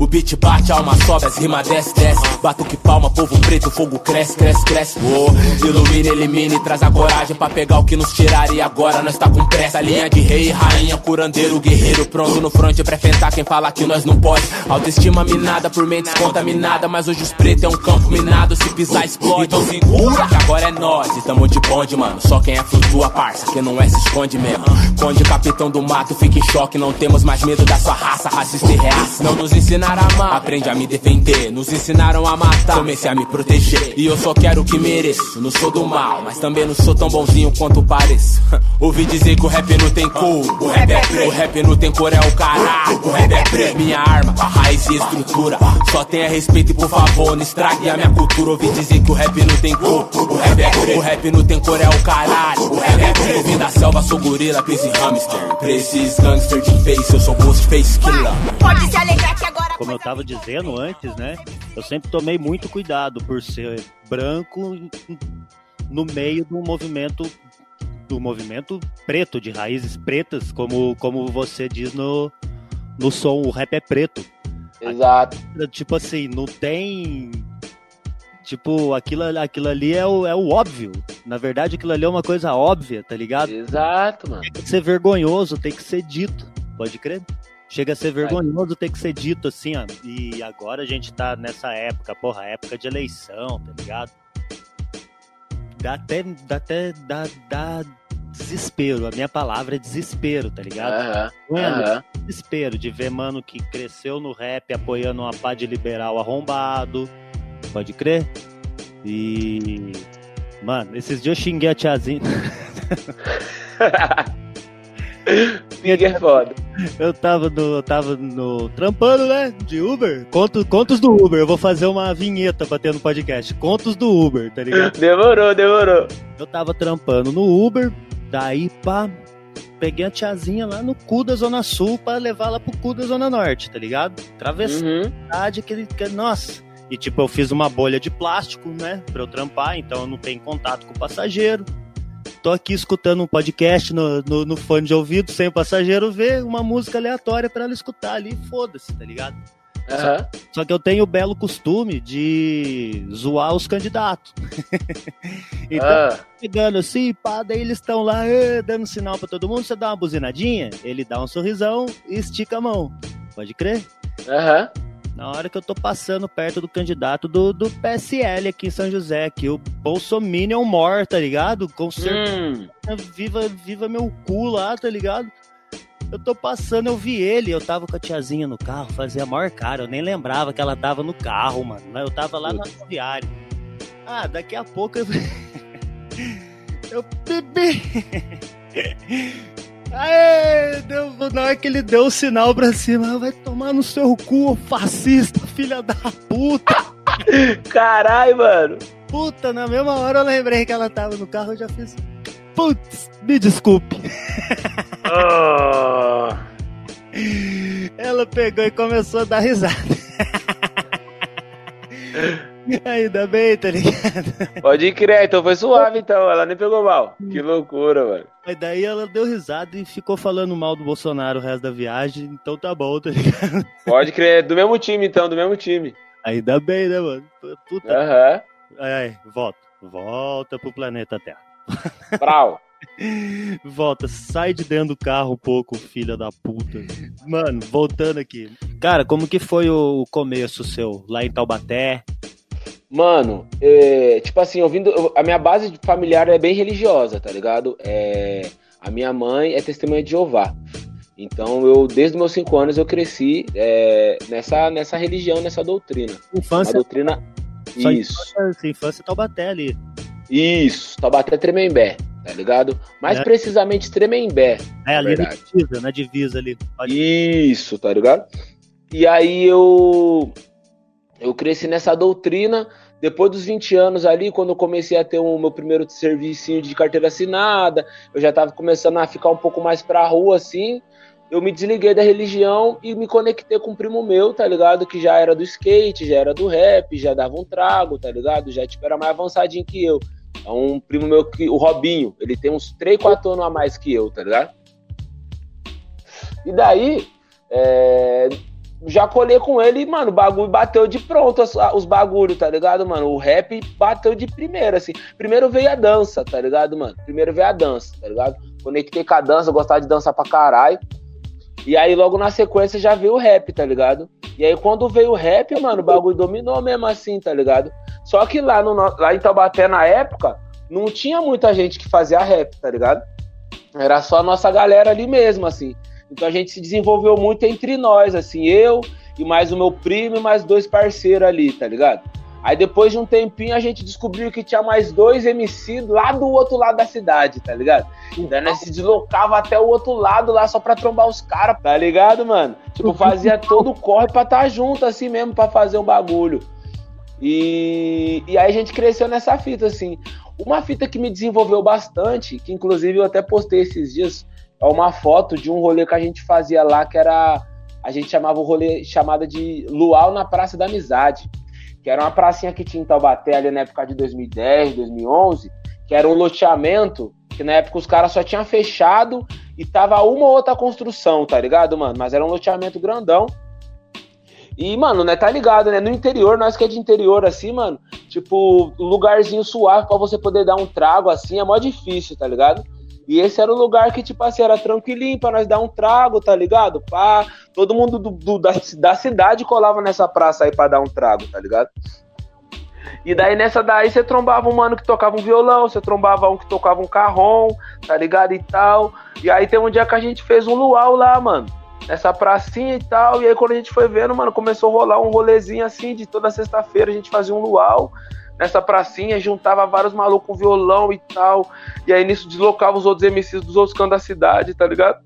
O beat bate, alma sobe, as rimas desce, desce. Batuque palma, povo preto, fogo cresce, cresce, cresce. Oh, ilumina, elimina e traz a coragem pra pegar o que nos tiraram. E agora nós tá com pressa. Linha de rei, rainha, curandeiro, guerreiro, pronto no fronte pra enfrentar quem fala que nós não pode. Autoestima minada por mentes contaminada. Mas hoje os pretos é um campo minado, se pisar explode. Então segura, que agora é nós. E tamo de bonde, mano. Só quem é flutua, parça. Quem não é se esconde mesmo. Conde, capitão do mato, fica em choque. Não temos mais medo da sua raça, racista e reaça. Não nos ensinaram a amar, aprende a me defender. Nos ensinaram a matar, comecei a me proteger. E eu só quero o que mereço. Não sou do mal, mas também não sou tão bonzinho quanto pareço. *laughs* Ouvi dizer que o rap não tem cor. O rap é preto. O rap não tem cor, é o caralho. O rap é preto. Minha arma, raiz e estrutura. Só tenha respeito e por favor, não estrague a minha cultura. Ouvi dizer que o rap não tem cor. O rap é preto. O rap não tem cor, é o caralho. O rap é preto. Vim da selva, sou gorila, crise hamster. Pra esses gangster de face, eu sou Ghostface Killer. Pode se alegrar que agora. Como eu tava dizendo antes, né? Eu sempre tomei muito cuidado por ser branco no meio do movimento do movimento preto de raízes pretas, como como você diz no no som, o rap é preto. Exato. Tipo assim, não tem tipo aquilo aquilo ali é o, é o óbvio. Na verdade, aquilo ali é uma coisa óbvia, tá ligado? Exato, mano. Tem que ser vergonhoso, tem que ser dito. Pode crer? Chega a ser vergonhoso ter que ser dito assim, ó. E agora a gente tá nessa época, porra, época de eleição, tá ligado? Dá até, dá até, dá, dá desespero. A minha palavra é desespero, tá ligado? Aham. Mano, aham. desespero de ver mano que cresceu no rap apoiando uma pá de liberal arrombado. Pode crer? E. Mano, esses dias eu xinguei a tiazinha. *laughs* *laughs* Fica é foda. Eu tava no. Eu tava no. Trampando, né? De Uber. Conto, contos do Uber. Eu vou fazer uma vinheta pra ter no podcast. Contos do Uber, tá ligado? *laughs* Demorou, demorou. Eu tava trampando no Uber. Daí, pá. Peguei a tiazinha lá no cu da Zona Sul pra levar ela pro cu da Zona Norte, tá ligado? Atravessar Uhum. cidade que, que nossa. E tipo, eu fiz uma bolha de plástico, né, pra eu trampar, então eu não tenho contato com o passageiro. Tô aqui escutando um podcast no, no, no fone de ouvido, sem o passageiro ver uma música aleatória pra ela escutar ali, foda-se, tá ligado? Aham. Só que eu tenho o belo costume de zoar os candidatos. *laughs* então, Ah, chegando assim, pá, daí eles estão lá, eh, dando sinal pra todo mundo, você dá uma buzinadinha, ele dá um sorrisão e estica a mão. Pode crer? Aham. Na hora que eu tô passando perto do candidato do, do PSL aqui em São José, que o Bolsominion mor, tá ligado? Com certeza, Hum. viva, viva meu cu lá, tá ligado? Eu tô passando, eu vi ele, eu tava com a tiazinha no carro, fazia a maior cara, eu nem lembrava que ela tava no carro, mano. Eu tava lá na rodoviária. Ah, daqui a pouco eu. *laughs* eu bebi. Aê, deu, na hora que ele deu o sinal pra cima, vai tomar no seu cu, fascista, filha da puta. Caralho, mano. Puta, na mesma hora eu lembrei que ela tava no carro, eu já fiz. Putz, me desculpe. Ah. Ela pegou e começou a dar risada. *laughs* *laughs* Ainda bem, tá ligado? Pode crer, então foi suave então, ela nem pegou mal. Que loucura, mano. Mas daí ela deu risada e ficou falando mal do Bolsonaro o resto da viagem, então tá bom, tá ligado? Pode crer, do mesmo time então, do mesmo time. Ainda bem, né, mano? Puta. Aham. Ai, ai, volta. Volta pro planeta Terra. Brau. *laughs* Volta, sai de dentro do carro um pouco, filha da puta. Mano, voltando aqui. Cara, como que foi o começo seu lá em Taubaté? Mano, é, tipo assim, ouvindo. eu- A minha base familiar é bem religiosa, tá ligado? É, a minha mãe é testemunha de Jeová. Então eu, desde meus cinco anos, eu cresci é, nessa, nessa religião, nessa doutrina. A Infância, doutrina. Só Isso. infância, infância Taubaté ali. Isso, Taubaté Tremembé, tá ligado? Mais É. precisamente Tremembé. É, ali na Verdade. divisa, na divisa ali. Pode- Isso, tá ligado? E aí eu eu cresci nessa doutrina. Depois dos 20 anos ali, quando eu comecei a ter o meu primeiro serviço de carteira assinada, eu já tava começando a ficar um pouco mais pra rua assim. Eu me desliguei da religião e me conectei com um primo meu, tá ligado? Que já era do skate, já era do rap, já dava um trago, tá ligado? Já tipo, era mais avançadinho que eu. É um primo meu que o Robinho, ele tem uns 3, 4 anos a mais que eu, tá ligado? E daí, é, já colei com ele e, mano, o bagulho bateu de pronto, as- os bagulhos, tá ligado, mano? O rap bateu de primeira, assim. Primeiro veio a dança, tá ligado, mano? Primeiro veio a dança, tá ligado? Conectei com a dança, gostava de dançar pra caralho. E aí, logo na sequência, já veio o rap, tá ligado? E aí, quando veio o rap, mano, o bagulho dominou mesmo assim, tá ligado? Só que lá, no- lá em Taubaté, na época, não tinha muita gente que fazia rap, tá ligado? Era só a nossa galera ali mesmo, assim. Então a gente se desenvolveu muito entre nós, assim, eu e mais o meu primo e mais dois parceiros ali, tá ligado? Aí depois de um tempinho a gente descobriu que tinha mais dois MC lá do outro lado da cidade, tá ligado? Daí nós se deslocava até o outro lado lá só pra trombar os caras, tá ligado, mano? Tipo, fazia todo o corre pra estar junto assim mesmo, pra fazer o bagulho. E, e aí a gente cresceu nessa fita, assim. Uma fita que me desenvolveu bastante, que inclusive eu até postei esses dias, é uma foto de um rolê que a gente fazia lá, que era. A gente chamava o rolê chamada de Luau na Praça da Amizade. Que era uma pracinha que tinha em Taubaté ali na época de 2010, 2011, que era um loteamento que na época os caras só tinham fechado e tava uma ou outra construção, tá ligado, mano? Mas era um loteamento grandão. E, mano, né, tá ligado, né? No interior, nós que é de interior, assim, mano, tipo, lugarzinho suave pra você poder dar um trago, assim, é mó difícil, tá ligado? E esse era o lugar que, tipo assim, era tranquilinho pra nós dar um trago, tá ligado? Pá, todo mundo do, do- da, da cidade colava nessa praça aí pra dar um trago, tá ligado? E daí nessa daí você trombava um mano que tocava um violão, você trombava um que tocava um carrom, tá ligado? E tal. E aí tem um dia que a gente fez um luau lá, mano. Nessa pracinha e tal. E aí quando a gente foi vendo, mano, começou a rolar um rolezinho assim, de toda sexta-feira a gente fazia um luau nessa pracinha, juntava vários malucos com violão e tal. E aí nisso deslocava os outros MCs dos outros cantos da cidade, tá ligado?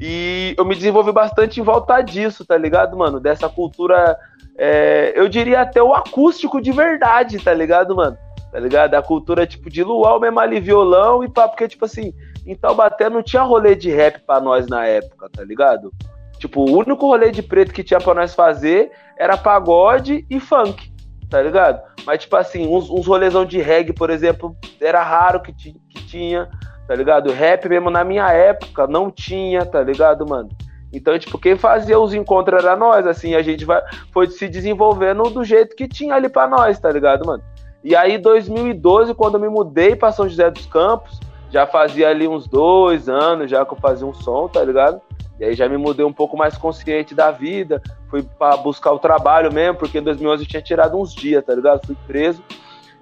E eu me desenvolvi bastante em volta disso, tá ligado, mano? Dessa cultura, é, eu diria até o acústico de verdade, tá ligado, mano? Tá ligado? A cultura, tipo, de luau mesmo ali, violão e pá, porque, tipo assim, em Taubaté não tinha rolê de rap pra nós na época, tá ligado? Tipo, o único rolê de preto que tinha pra nós fazer era pagode e funk, tá ligado? Mas, tipo assim, uns, uns rolezão de reggae, por exemplo, era raro que, ti- que tinha, tá ligado? Rap mesmo na minha época não tinha, tá ligado, mano? Então, tipo, quem fazia os encontros era nós, assim, a gente vai, foi se desenvolvendo do jeito que tinha ali pra nós, tá ligado, mano? E aí, 2012, quando eu me mudei pra São José dos Campos, já fazia ali uns dois anos já que eu fazia um som, tá ligado? E aí já me mudei um pouco mais consciente da vida, fui pra buscar o trabalho mesmo, porque em 2011 eu tinha tirado uns dias, tá ligado? Fui preso.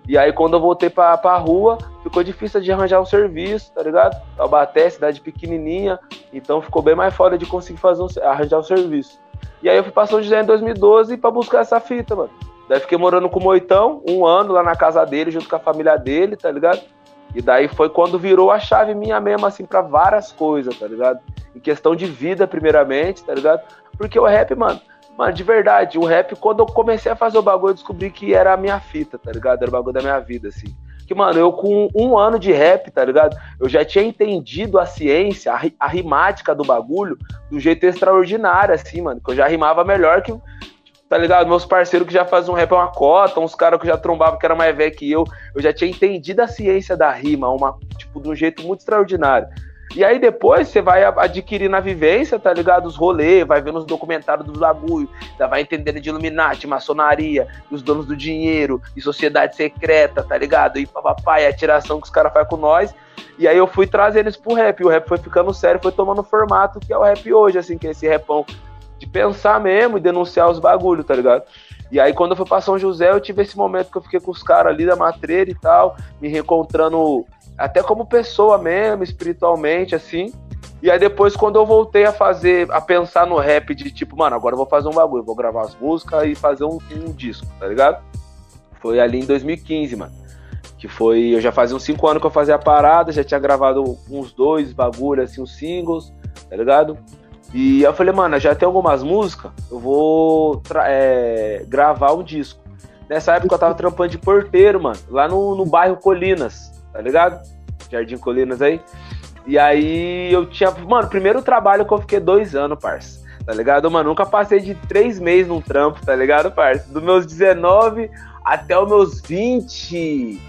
E aí quando eu voltei pra, pra rua, ficou difícil de arranjar um serviço, tá ligado? Taubaté, cidade pequenininha, então ficou bem mais foda de conseguir fazer um, arranjar um serviço. E aí eu fui pra São José em 2012 pra buscar essa fita, mano. Daí fiquei morando com o Moitão, um ano lá na casa dele, junto com a família dele, tá ligado? E daí foi quando virou a chave minha mesmo, assim, pra várias coisas, tá ligado? Em questão de vida, primeiramente, tá ligado? Porque o rap, mano, mano, de verdade, o rap, quando eu comecei a fazer o bagulho, eu descobri que era a minha fita, tá ligado? Era o bagulho da minha vida, assim. Que, mano, eu com um ano de rap, tá ligado? Eu já tinha entendido a ciência, a, a rimática do bagulho, do jeito extraordinário, assim, mano. Que eu já rimava melhor que tá ligado? Meus parceiros que já faziam rap é uma cota, uns caras que já trombavam que era mais velho que eu, eu já tinha entendido a ciência da rima, uma, tipo, de um jeito muito extraordinário. E aí depois você vai adquirir na vivência, tá ligado? Os rolês, vai vendo os documentários dos bagulho, já vai entendendo de Illuminati, maçonaria, os donos do dinheiro, e sociedade secreta, tá ligado? E papai, a tiração que os caras fazem com nós. E aí eu fui trazendo isso pro rap, e o rap foi ficando sério, foi tomando formato que é o rap hoje, assim, que é esse rapão de pensar mesmo e denunciar os bagulhos, tá ligado? E aí, quando eu fui pra São José, eu tive esse momento que eu fiquei com os caras ali da matreira e tal, me reencontrando até como pessoa mesmo, espiritualmente, assim. E aí depois, quando eu voltei a fazer, a pensar no rap de tipo, mano, agora eu vou fazer um bagulho, vou gravar as músicas e fazer um, um disco, tá ligado? Foi ali em 2015, mano. Que foi, eu já fazia uns 5 anos que eu fazia a parada, já tinha gravado uns dois bagulhos, assim, uns singles, tá ligado? E eu falei, mano, já tem algumas músicas, eu vou é, gravar um disco. Nessa época eu tava trampando de porteiro, mano, lá no, no bairro Colinas, tá ligado? Jardim Colinas aí. E aí eu tinha. Mano, primeiro trabalho que eu fiquei dois anos, parça. Tá ligado? Mano, nunca passei de três meses num trampo, tá ligado, parça? Dos meus 19 até os meus 20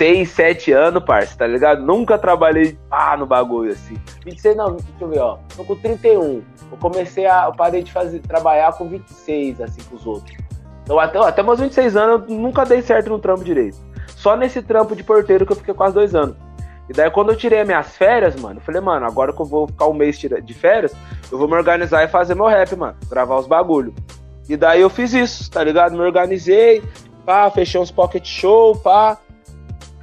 6, 7 anos, parça, tá ligado? Nunca trabalhei pá no bagulho assim. 26, não, deixa eu ver, ó. Tô com 31. Eu comecei a. Eu parei de fazer, trabalhar com 26, assim, com os outros. Então, até, até meus 26 anos, eu nunca dei certo no trampo direito. Só nesse trampo de porteiro que eu fiquei quase dois anos. E daí, quando eu tirei minhas férias, mano, eu falei, mano, agora que eu vou ficar um mês de férias, eu vou me organizar e fazer meu rap, mano. Gravar os bagulho. E daí eu fiz isso, tá ligado? Me organizei, pá, fechei uns pocket show, pá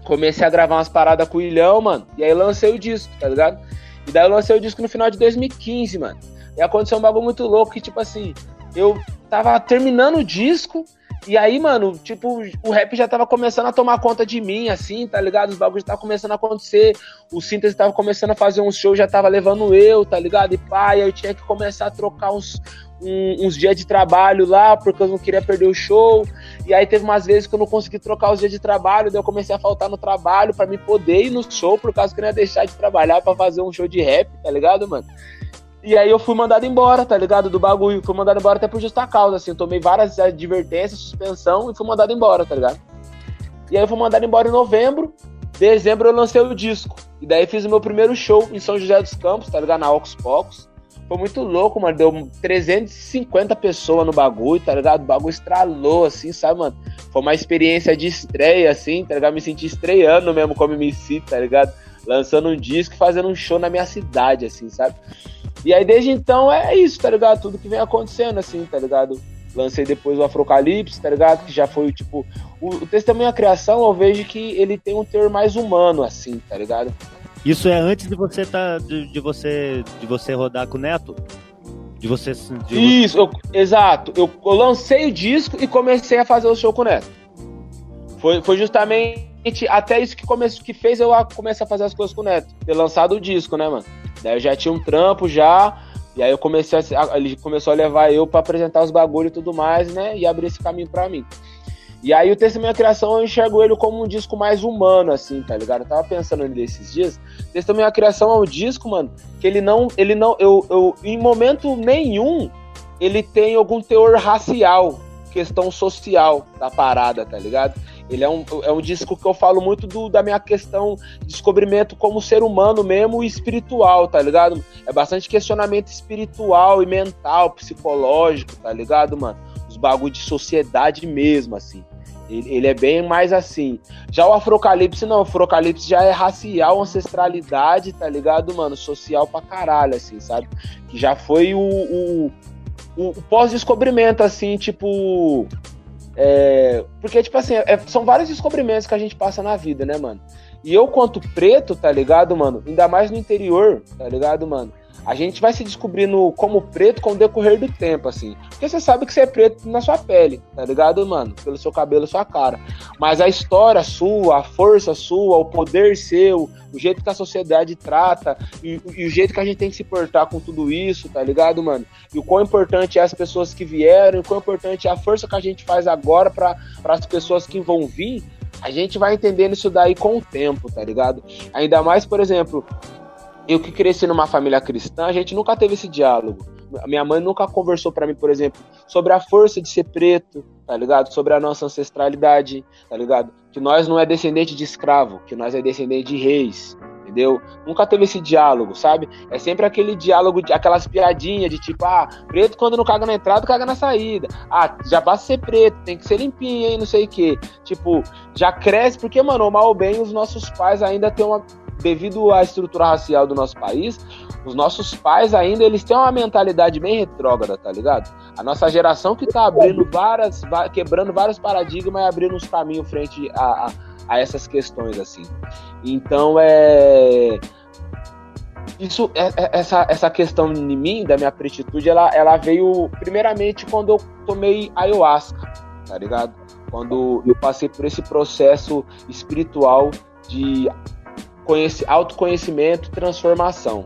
comecei a gravar umas paradas com o Ilhão, mano. E aí lancei o disco, tá ligado? E daí eu lancei o disco no final de 2015, mano. E aconteceu um bagulho muito louco que, tipo assim, eu tava terminando o disco. E aí, mano, tipo, o rap já tava começando a tomar conta de mim, assim, tá ligado? Os bagulhos estavam começando a acontecer. O síntese tava começando a fazer um show, já tava levando eu, tá ligado? E pá, e eu tinha que começar a trocar uns, um, uns dias de trabalho lá, porque eu não queria perder o show. E aí teve umas vezes que eu não consegui trocar os dias de trabalho, daí eu comecei a faltar no trabalho para me poder ir no show, por causa que eu não ia deixar de trabalhar para fazer um show de rap, tá ligado, mano? E aí eu fui mandado embora, tá ligado? Do bagulho. Fui mandado embora até por justa causa, assim. Eu tomei várias advertências, suspensão e fui mandado embora, tá ligado? E aí eu fui mandado embora em novembro. Dezembro eu lancei o disco. E daí fiz o meu primeiro show em São José dos Campos, tá ligado? Na Ocus Pocos. Foi muito louco, mano. Deu 350 pessoas no bagulho, tá ligado? O bagulho estralou, assim, sabe, mano? Foi uma experiência de estreia, assim, tá ligado? Me senti estreando mesmo como MC, tá ligado? Lançando um disco e fazendo um show na minha cidade, assim, sabe? E aí, desde então, é isso, tá ligado? Tudo que vem acontecendo, assim, tá ligado? Lancei depois o Afrocalipse, tá ligado? Que já foi, tipo... O, o à Criação, eu vejo que ele tem um teor mais humano, assim, tá ligado? Isso é antes de você tá de, de você de você rodar com o Neto? De você de Isso, eu, exato. Eu, eu, lancei o disco e comecei a fazer o show com o Neto. Foi, foi justamente até isso que começou que fez eu começar a fazer as coisas com o Neto, ter lançado o disco, né, mano? Daí eu já tinha um trampo já, e aí eu comecei a, ele começou a levar eu para apresentar os bagulhos e tudo mais, né? E abrir esse caminho para mim. E aí o Testemunho da Criação eu enxergo ele como um disco mais humano, assim, tá ligado? Eu tava pensando nesses dias. Testemunho da Criação é um disco, mano, que ele não. Ele não. Eu, eu, em momento nenhum ele tem algum teor racial, questão social da parada, tá ligado? Ele é um, é um disco que eu falo muito do, da minha questão de descobrimento como ser humano mesmo e espiritual, tá ligado? É bastante questionamento espiritual e mental, psicológico, tá ligado, mano? Os bagulho de sociedade mesmo, assim. Ele, ele, é bem mais assim. Já o Afrocalipse, não. O Afrocalipse já é racial, ancestralidade, tá ligado, mano? Social pra caralho, assim, sabe? Que já foi o, o, o, o pós-descobrimento, assim, tipo. É, porque, tipo assim, é, são vários descobrimentos que a gente passa na vida, né, mano? E eu, quanto preto, tá ligado, mano? Ainda mais no interior, tá ligado, mano? A gente vai se descobrindo como preto com o decorrer do tempo, assim. Porque você sabe que você é preto na sua pele, tá ligado, mano? Pelo seu cabelo sua cara. Mas a história sua, a força sua, o poder seu, o jeito que a sociedade trata e, e, o jeito que a gente tem que se portar com tudo isso, tá ligado, mano? E o quão importante é as pessoas que vieram, e o quão importante é a força que a gente faz agora para as pessoas que vão vir. A gente vai entendendo isso daí com o tempo, tá ligado? Ainda mais, por exemplo, eu que cresci numa família cristã, a gente nunca teve esse diálogo. Minha mãe nunca conversou para mim, por exemplo, sobre a força de ser preto, tá ligado? Sobre a nossa ancestralidade, tá ligado? Que nós não é descendente de escravo, que nós é descendente de reis, entendeu? Nunca teve esse diálogo, sabe? É sempre aquele diálogo, aquelas piadinhas de tipo, ah, preto quando não caga na entrada, caga na saída. Ah, já basta ser preto, tem que ser limpinho, hein, não sei o quê. Tipo, já cresce, porque, mano, mal ou bem, os nossos pais ainda têm uma. Devido à estrutura racial do nosso país, os nossos pais ainda eles têm uma mentalidade bem retrógrada, tá ligado? A nossa geração que tá abrindo várias, quebrando vários paradigmas e abrindo uns caminhos frente a, a, a essas questões, assim. Então, é isso é, é, essa, essa questão em mim da minha pretitude ela, ela veio primeiramente quando eu tomei ayahuasca tá ligado quando eu passei por esse processo espiritual de conhece, autoconhecimento transformação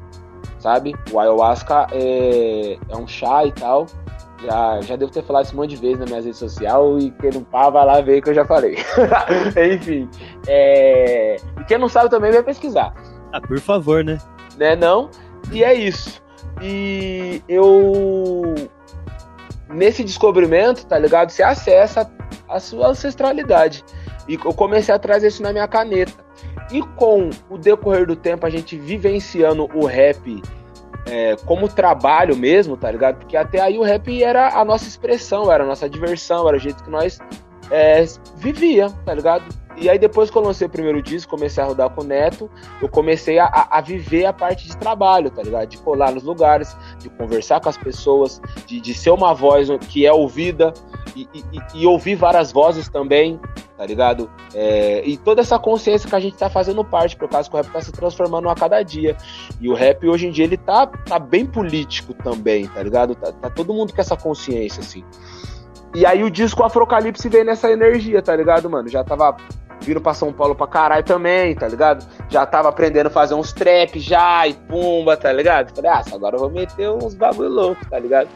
sabe o ayahuasca é, é um chá e tal já, já devo ter falado isso um monte de vezes na minha rede social e quem não pá, vai lá ver que eu já falei. *laughs* Enfim. É... E quem não sabe também vai pesquisar. Ah, por favor, né? Né, não? E é isso. E eu. Nesse descobrimento, tá ligado? Você acessa a sua ancestralidade. E eu comecei a trazer isso na minha caneta. E com o decorrer do tempo, a gente vivenciando o rap é, como trabalho mesmo, tá ligado? Porque até aí o rap era a nossa expressão, era a nossa diversão, era o jeito que nós é, vivia, tá ligado? E aí depois que eu lancei o primeiro disco, comecei a rodar com o Neto, eu comecei a, a viver a parte de trabalho, tá ligado? De colar nos lugares, de conversar com as pessoas, de, de ser uma voz que é ouvida e, e, ouvir várias vozes também, tá ligado? É, e toda essa consciência que a gente tá fazendo parte, por causa que o rap tá se transformando a cada dia. E o rap hoje em dia ele tá, tá bem político também, tá ligado? Tá, tá todo mundo com essa consciência, assim. E aí o disco Afrocalipse veio nessa energia, tá ligado, mano? Já tava vindo pra São Paulo pra caralho também, tá ligado? Já tava aprendendo a fazer uns trap já e pumba, tá ligado? Falei, ah, agora eu vou meter uns bagulho louco, tá ligado?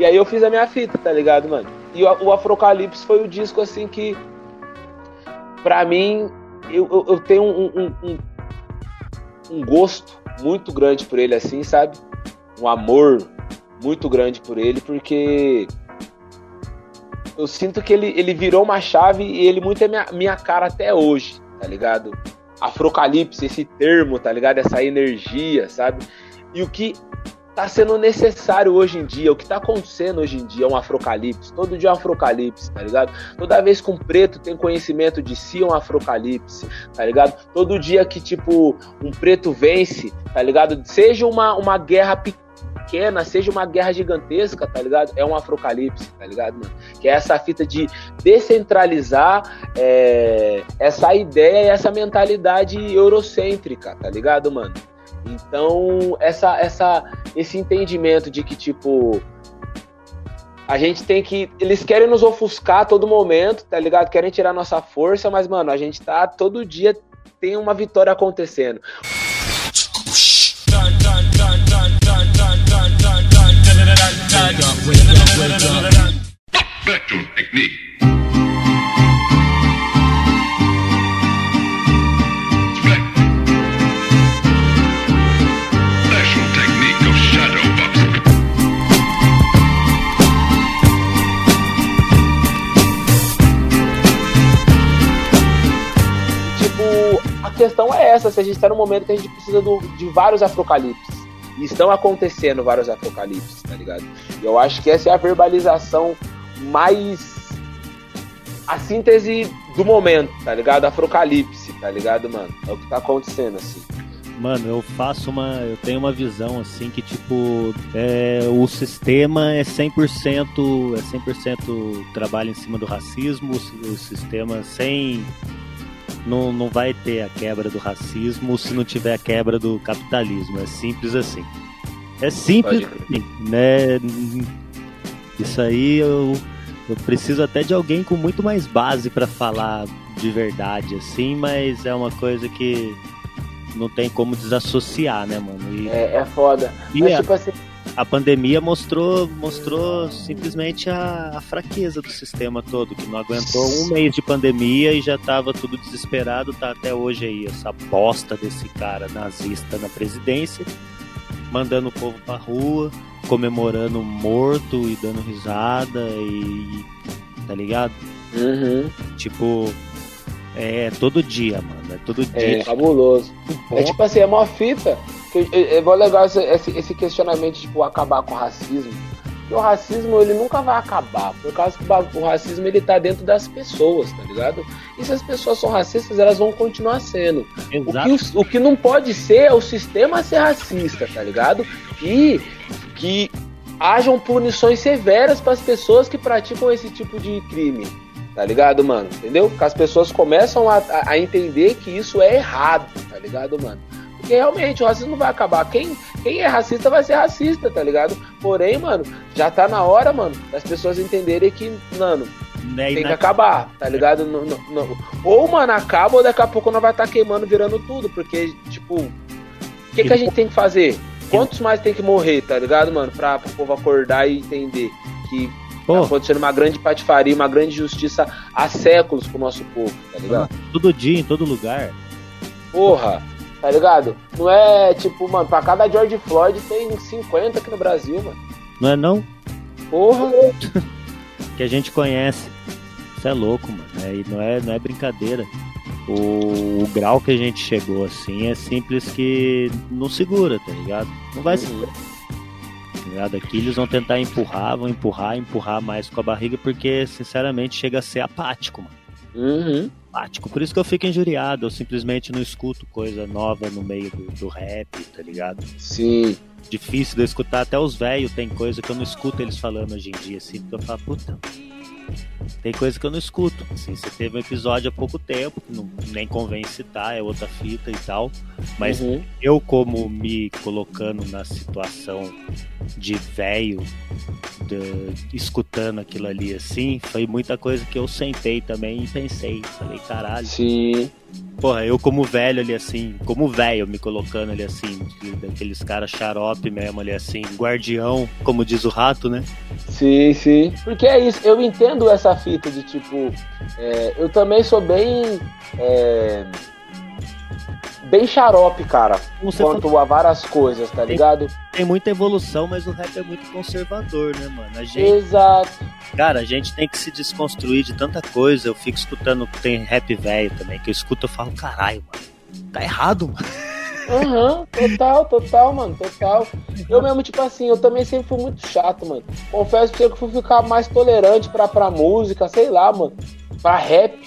E aí eu fiz a minha fita, tá ligado, mano? E o, o Afrocalipse foi o disco, assim, que pra mim, eu, eu, eu tenho um, um, um, um gosto muito grande por ele, assim, sabe? Um amor muito grande por ele, porque eu sinto que ele, ele virou uma chave e ele muito é minha, minha cara até hoje, tá ligado? Afrocalipse, esse termo, tá ligado? Essa energia, sabe? E o que tá sendo necessário hoje em dia, o que tá acontecendo hoje em dia é um afrocalipse. Todo dia é um afrocalipse, tá ligado? Toda vez que um preto tem conhecimento de si é um afrocalipse, tá ligado? Todo dia que, tipo, um preto vence, tá ligado? Seja uma, uma guerra pequena seja uma guerra gigantesca, tá ligado? É um afrocalipse, tá ligado, mano? Que é essa fita de descentralizar é, essa ideia e essa mentalidade eurocêntrica, tá ligado, mano? Então, essa, essa, esse entendimento de que, tipo, a gente tem que. Eles querem nos ofuscar a todo momento, tá ligado? Querem tirar nossa força, mas, mano, a gente tá todo dia tem uma vitória acontecendo. Spectrum technique. Tipo, a questão é essa, se a gente está no momento que a gente precisa do, de vários apocalipses. E estão acontecendo vários apocalipses, tá ligado? E eu acho que essa é a verbalização mais. a síntese do momento, tá ligado? Afrocalipse, tá ligado, mano? É o que tá acontecendo, assim. Mano, eu faço uma. Eu tenho uma visão assim que, tipo, é, o sistema é 100%, é 100% trabalho em cima do racismo, o sistema sem não, não vai ter a quebra do racismo se não tiver a quebra do capitalismo. É simples assim. É simples, assim, né? Isso aí eu, eu preciso até de alguém com muito mais base para falar de verdade, assim, mas é uma coisa que não tem como desassociar, né, mano? E... É, é foda. E mas, é... tipo assim, a pandemia mostrou, mostrou simplesmente a, a, fraqueza do sistema todo, que não aguentou um mês de pandemia e já estava tudo desesperado, tá até hoje aí essa bosta desse cara nazista na presidência. mandando o povo pra rua, comemorando morto e dando risada e. tá ligado? Uhum. Tipo, é todo dia, mano. É todo É dia. fabuloso. É tipo assim, é uma fita. É, é bom legal esse, esse, esse questionamento de tipo, acabar com o racismo. Porque o racismo ele nunca vai acabar. Por causa que o racismo ele tá dentro das pessoas, tá ligado? E se as pessoas são racistas, elas vão continuar sendo. O que, o, o que não pode ser é o sistema ser racista, tá ligado? E que hajam punições severas para as pessoas que praticam esse tipo de crime, tá ligado, mano? Entendeu? Que as pessoas começam a- a entender que isso é errado, tá ligado, mano? Porque realmente o racismo vai acabar. Quem, quem é racista vai ser racista, tá ligado? Porém, mano, já tá na hora, mano, das pessoas entenderem que, mano, e tem que acabar, tá ligado? No- no- no- Ou, mano, acaba ou daqui a pouco nós vai estar queimando, virando tudo. Porque, tipo, o que, que a gente tem que fazer? Quantos mais tem que morrer, tá ligado, mano? Pra, pro povo acordar e entender que tá acontecendo uma grande patifaria, uma grande justiça há séculos pro nosso povo, tá ligado? todo dia, em todo lugar. Porra, tá ligado? Não é tipo, mano, pra cada George Floyd tem 50 aqui no Brasil, mano. Não é não? Porra, *laughs* Que a gente conhece. Isso é louco, mano. É, e não, é, não é brincadeira. O, o grau que a gente chegou assim é simples que não segura, tá ligado? Não vai segurar. Tá ligado? Aqui eles vão tentar empurrar, vão empurrar, empurrar mais com a barriga, porque, sinceramente, chega a ser apático, mano. Uhum. Apático. Por isso que eu fico injuriado. Eu simplesmente não escuto coisa nova no meio do, do rap, tá ligado? Sim. difícil de eu escutar até os velhos, tem coisa que eu não escuto eles falando hoje em dia, assim, porque eu falo, puta. Tem coisa que eu não escuto. Assim, você teve um episódio há pouco tempo, que não, nem convém citar, é outra fita e tal. Mas Uhum. eu, como me colocando na situação de velho, de- escutando aquilo ali assim, foi muita coisa que eu sentei também e pensei. Falei, caralho. Sim. Porra, eu como velho ali assim, como velho me colocando ali assim, daqueles caras xarope mesmo ali assim, guardião, como diz o rato, né? Sim, sim. Porque é isso, eu entendo essa fita de tipo. é, eu também sou bem. é, bem xarope, cara. Você Quanto a várias coisas, tá ligado? tem muita evolução, mas o rap é muito conservador, né, mano? A gente, Exato. cara, a gente tem que se desconstruir de tanta coisa. Eu fico escutando, tem rap velho também, que eu escuto e falo, caralho, mano, tá errado, mano. Aham, total, total, mano, total. Eu mesmo, tipo assim, eu também sempre fui muito chato, mano. Confesso pra você que eu fui ficar mais tolerante pra, pra música, sei lá, mano. Pra rap,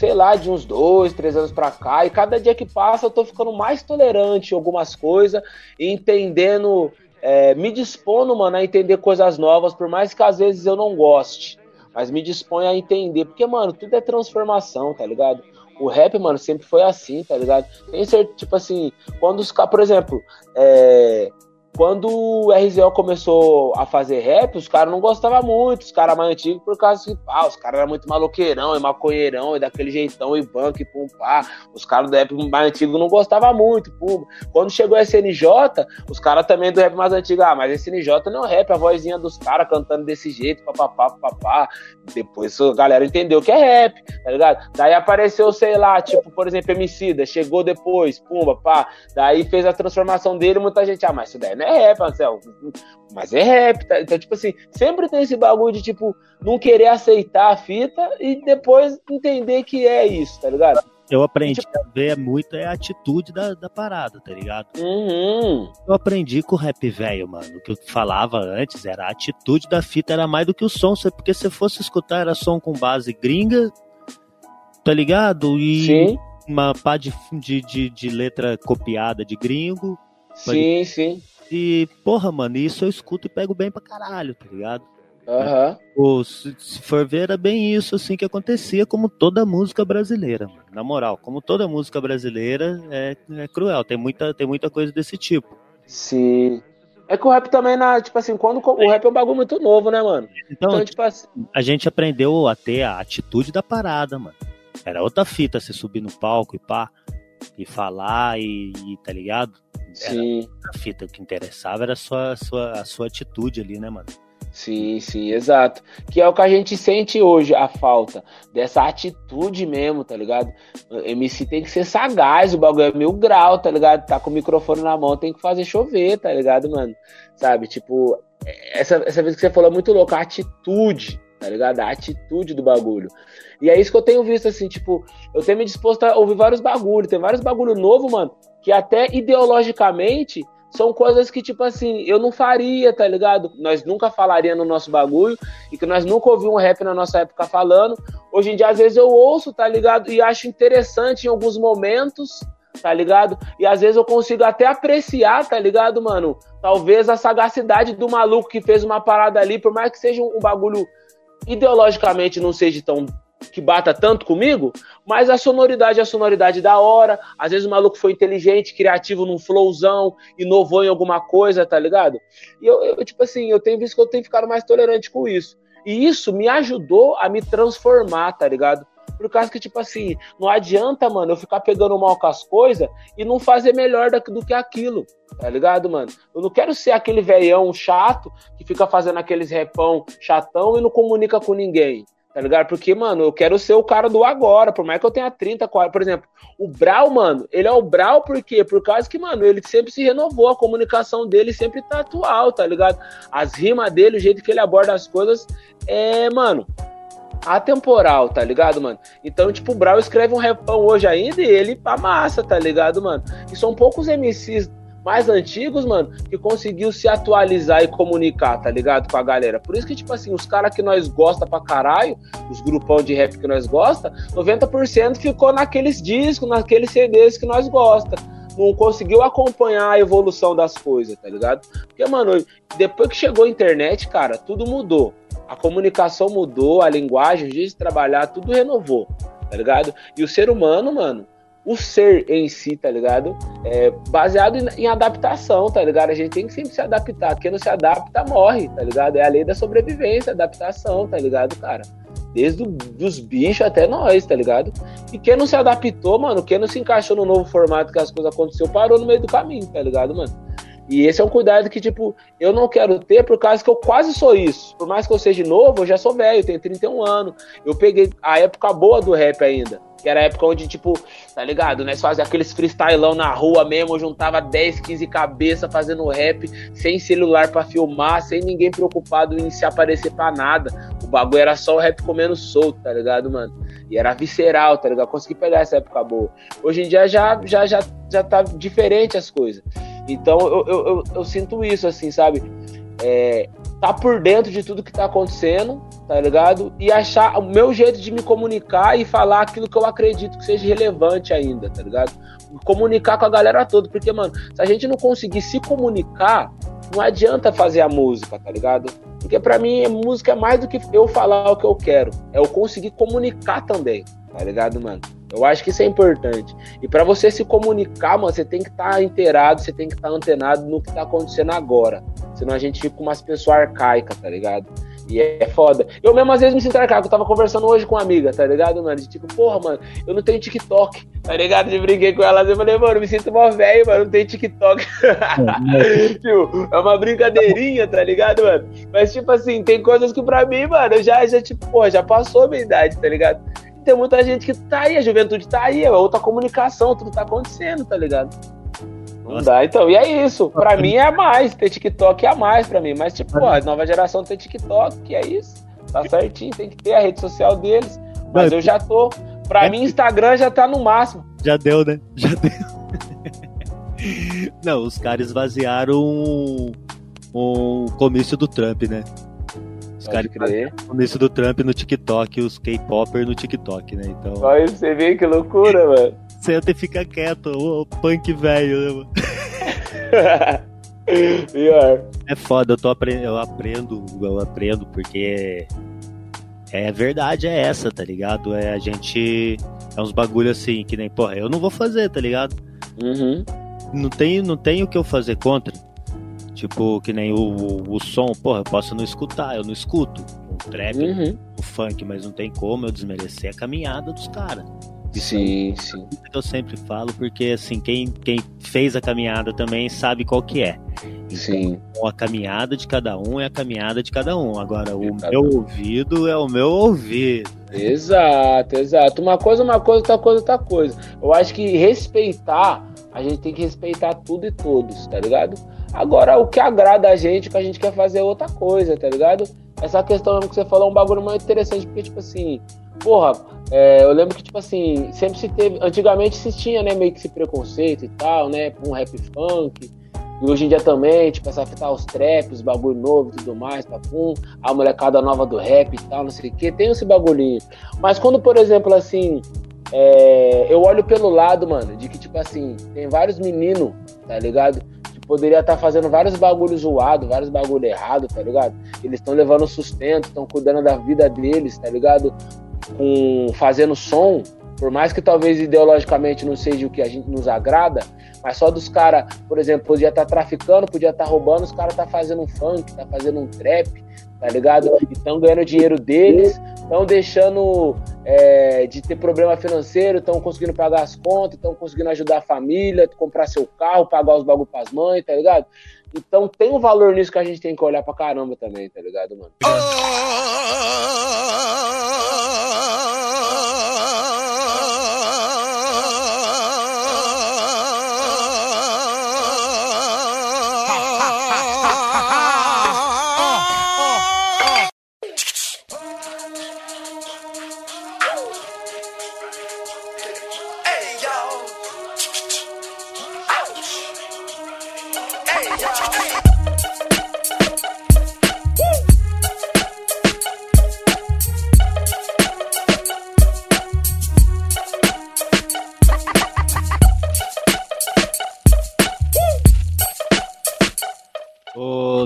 sei lá, de uns dois, três anos pra cá. E cada dia que passa eu tô ficando mais tolerante em algumas coisas entendendo, é, me dispondo, mano, a entender coisas novas, por mais que às vezes eu não goste. Mas me disponho a entender, porque, mano, tudo é transformação, tá ligado? O rap, mano, sempre foi assim, tá ligado? Tem certeza, tipo assim, quando os caras, por exemplo, é, quando o RZO começou a fazer rap, os caras não gostavam muito, os caras mais antigos, por causa que, pá, os caras eram muito maloqueirão e maconheirão e daquele jeitão e banco e pum, pá. Os caras do rap mais antigo não gostavam muito, pum. Quando chegou a SNJ, os caras também do rap mais antigo, ah, mas SNJ não é rap, a vozinha dos caras cantando desse jeito, papapá, papapá. Depois a galera entendeu que é rap, tá ligado? Daí apareceu, sei lá, tipo, por exemplo, Emicida, chegou depois, pumba, pá. Daí fez a transformação dele, muita gente, ah, mas isso daí não é rap, Marcel. Mas é rap, tá? Então, tipo assim, sempre tem esse bagulho de, tipo, não querer aceitar a fita e depois entender que é isso, tá ligado? Eu aprendi a ver muito é a atitude da, da parada, tá ligado? Uhum. Eu aprendi com o rap velho, mano. O que eu falava antes era a atitude da fita, era mais do que o som. Porque se fosse escutar, era som com base gringa, tá ligado? E Sim, uma pá de, de, de, de letra copiada de gringo. sim, sim. E, porra, mano, isso eu escuto e pego bem pra caralho, tá ligado? Aham. Pô, se, se for ver, era bem isso assim que acontecia, como toda música brasileira, mano. Na moral, como toda música brasileira é, é cruel, tem muita, tem muita coisa desse tipo. Sim. É que o rap também, na, tipo assim, quando o rap é um bagulho muito novo, né, mano? Então, Então, tipo assim. a gente aprendeu a ter a atitude da parada, mano. Era outra fita você subir no palco e pá, e falar e, e tá ligado? Sim. A fita o que interessava era a sua, a sua, a sua atitude ali, né, mano? Sim, sim, exato. Que é o que a gente sente hoje, a falta dessa atitude mesmo, tá ligado? O MC tem que ser sagaz, o bagulho é mil grau, tá ligado? Tá com o microfone na mão, tem que fazer chover, tá ligado, mano? Sabe, tipo, essa, essa vez que você falou é muito louco, a atitude, tá ligado? A atitude do bagulho. E é isso que eu tenho visto, assim, tipo, eu tenho me disposto a ouvir vários bagulhos, tem vários bagulho novo, mano, que até ideologicamente são coisas que, tipo assim, eu não faria, tá ligado? Nós nunca falaria no nosso bagulho e que nós nunca ouvimos um rap na nossa época falando. Hoje em dia, às vezes, eu ouço, tá ligado? E acho interessante em alguns momentos, tá ligado? E às vezes eu consigo até apreciar, tá ligado, mano? Talvez a sagacidade do maluco que fez uma parada ali, por mais que seja um bagulho ideologicamente não seja tão que bata tanto comigo, mas a sonoridade é a sonoridade da hora. Às vezes o maluco foi inteligente, criativo num flowzão, inovou em alguma coisa, tá ligado? E eu, eu, tipo assim, eu tenho visto que eu tenho ficado mais tolerante com isso. E isso me ajudou a me transformar, tá ligado? Por causa que, tipo assim, não adianta, mano, eu ficar pegando mal com as coisas e não fazer melhor do que aquilo, tá ligado, mano? Eu não quero ser aquele velhão chato que fica fazendo aqueles repão chatão e não comunica com ninguém. Tá ligado? Porque, mano, eu quero ser o cara do agora, por mais que eu tenha 30, 40. Por exemplo, o Brau, mano, ele é o Brau por quê? Por causa que, mano, ele sempre se renovou, a comunicação dele sempre tá atual, tá ligado? As rimas dele, o jeito que ele aborda as coisas é, mano, atemporal, tá ligado, mano? Então, tipo, o Brau escreve um repão hoje ainda e ele amassa, tá ligado, mano? E são poucos MCs mais antigos, mano, que conseguiu se atualizar e comunicar, tá ligado? Com a galera. Por isso que, tipo assim, os caras que nós gosta pra caralho, os grupão de rap que nós gosta, 90% ficou naqueles discos, naqueles CDs que nós gosta. Não conseguiu acompanhar a evolução das coisas, tá ligado? Porque, mano, depois que chegou a internet, cara, tudo mudou. A comunicação mudou, a linguagem, o jeito de trabalhar, tudo renovou, tá ligado? E o ser humano, mano, o ser em si, tá ligado? É baseado em, em, adaptação, tá ligado? A gente tem que sempre se adaptar. Quem não se adapta, morre, tá ligado? É a lei da sobrevivência, adaptação, tá ligado, cara? Desde os bichos até nós, tá ligado? E quem não se adaptou, mano, quem não se encaixou no novo formato que as coisas aconteceram, parou no meio do caminho, tá ligado, mano? E esse é um cuidado que, tipo, eu não quero ter por causa que eu quase sou isso. Por mais que eu seja novo, eu já sou velho, tenho 31 anos. Eu peguei a época boa do rap ainda. Que era a época onde, tipo, tá ligado? Nós fazia aqueles freestylão na rua mesmo, juntava 10, 15 cabeças fazendo rap, sem celular para filmar, sem ninguém preocupado em se aparecer pra nada. O bagulho era só o rap comendo solto, tá ligado, mano? E era visceral, tá ligado? Consegui pegar essa época boa. Hoje em dia já, já, já, já tá diferente as coisas. Então eu, eu, eu, eu sinto isso, assim, sabe? É, tá por dentro de tudo que tá acontecendo, tá ligado? E achar o meu jeito de me comunicar e falar aquilo que eu acredito que seja relevante ainda, tá ligado? Comunicar com a galera toda, porque, mano, se a gente não conseguir se comunicar, não adianta fazer a música, tá ligado? Porque para mim, música é mais do que eu falar o que eu quero, é eu conseguir comunicar também, tá ligado, mano? Eu acho que isso é importante. E para você se comunicar, mano, você tem que estar tá inteirado, você tem que estar tá antenado no que tá acontecendo agora. Senão a gente fica com umas pessoas arcaicas, tá ligado? E é foda. Eu mesmo às vezes me sinto arcaico. Eu tava conversando hoje com uma amiga, tá ligado, mano? De tipo, porra, mano, eu não tenho TikTok, tá ligado? De brinquei com ela. Eu falei, mano, me sinto mó velho, mano, não tenho TikTok. *laughs* tipo, é uma brincadeirinha, tá ligado, mano? Mas, tipo assim, tem coisas que pra mim, mano, já, já tipo, porra, já passou a minha idade, tá ligado? Tem muita gente que tá aí, a juventude tá aí, é outra comunicação, tudo tá acontecendo, tá ligado? Não Nossa. dá, então, e é isso. Pra mim é mais, ter TikTok é mais pra mim. Mas, tipo, a nova geração tem TikTok, que é isso. Tá certinho, tem que ter a rede social deles. Mas eu já tô. Pra é mim, Instagram já tá no máximo. Já deu, né? *laughs* Já deu. *laughs* Não, os caras esvaziaram o, o comício do Trump, né? Os caras no início do Trump no TikTok, os K-Popper no TikTok, né? Então. Olha, você vê que loucura, mano. Senta e fica quieto, o punk velho, né, mano? *laughs* Pior. É foda, eu, tô aprendendo, eu aprendo, eu aprendo, porque é verdade é essa, tá ligado? É a gente. É uns bagulho assim, que nem, porra, eu não vou fazer, tá ligado? Uhum. Não tem, não tem o que eu fazer contra. Tipo, que nem o, o, o, som, porra, eu posso não escutar, eu não escuto o trap, uhum. o funk, mas não tem como eu desmerecer a caminhada dos caras. Sim, é sim. Que eu sempre falo, porque assim, quem, quem fez a caminhada também sabe qual que é. Sim. Então, a caminhada de cada um é a caminhada de cada um. Agora, o meu ouvido é o meu ouvido. Exato, exato. Uma coisa, uma coisa, outra coisa, outra coisa. Eu acho que respeitar, a gente tem que respeitar tudo e todos, tá ligado? Agora, o que agrada a gente, o que a gente quer fazer é outra coisa, tá ligado? Essa questão mesmo que você falou é um bagulho muito interessante, porque, tipo assim, porra, é, eu lembro que, tipo assim, sempre se teve. Antigamente se tinha, né, meio que esse preconceito e tal, né, com um rap funk. E hoje em dia também, tipo, essa fitar os traps, bagulho novo e tudo mais, papum, a molecada nova do rap e tal, não sei o que, tem esse bagulhinho. Mas quando, por exemplo, assim, é, eu olho pelo lado, mano, de que, tipo assim, tem vários meninos, tá ligado? Poderia estar tá fazendo vários bagulhos zoados, vários bagulho errado, tá ligado? Eles estão levando sustento, estão cuidando da vida deles, tá ligado? Com, fazendo som, por mais que talvez ideologicamente não seja o que a gente nos agrada, mas só dos caras, por exemplo, podia estar tá traficando, podia estar tá roubando, os caras tá fazendo um funk, tá fazendo um trap, tá ligado? E estão ganhando dinheiro deles, estão deixando é, de ter problema financeiro, estão conseguindo pagar as contas, estão conseguindo ajudar a família, comprar seu carro, pagar os bagulho pras mães, tá ligado? Então tem um valor nisso que a gente tem que olhar pra caramba também, tá ligado, mano?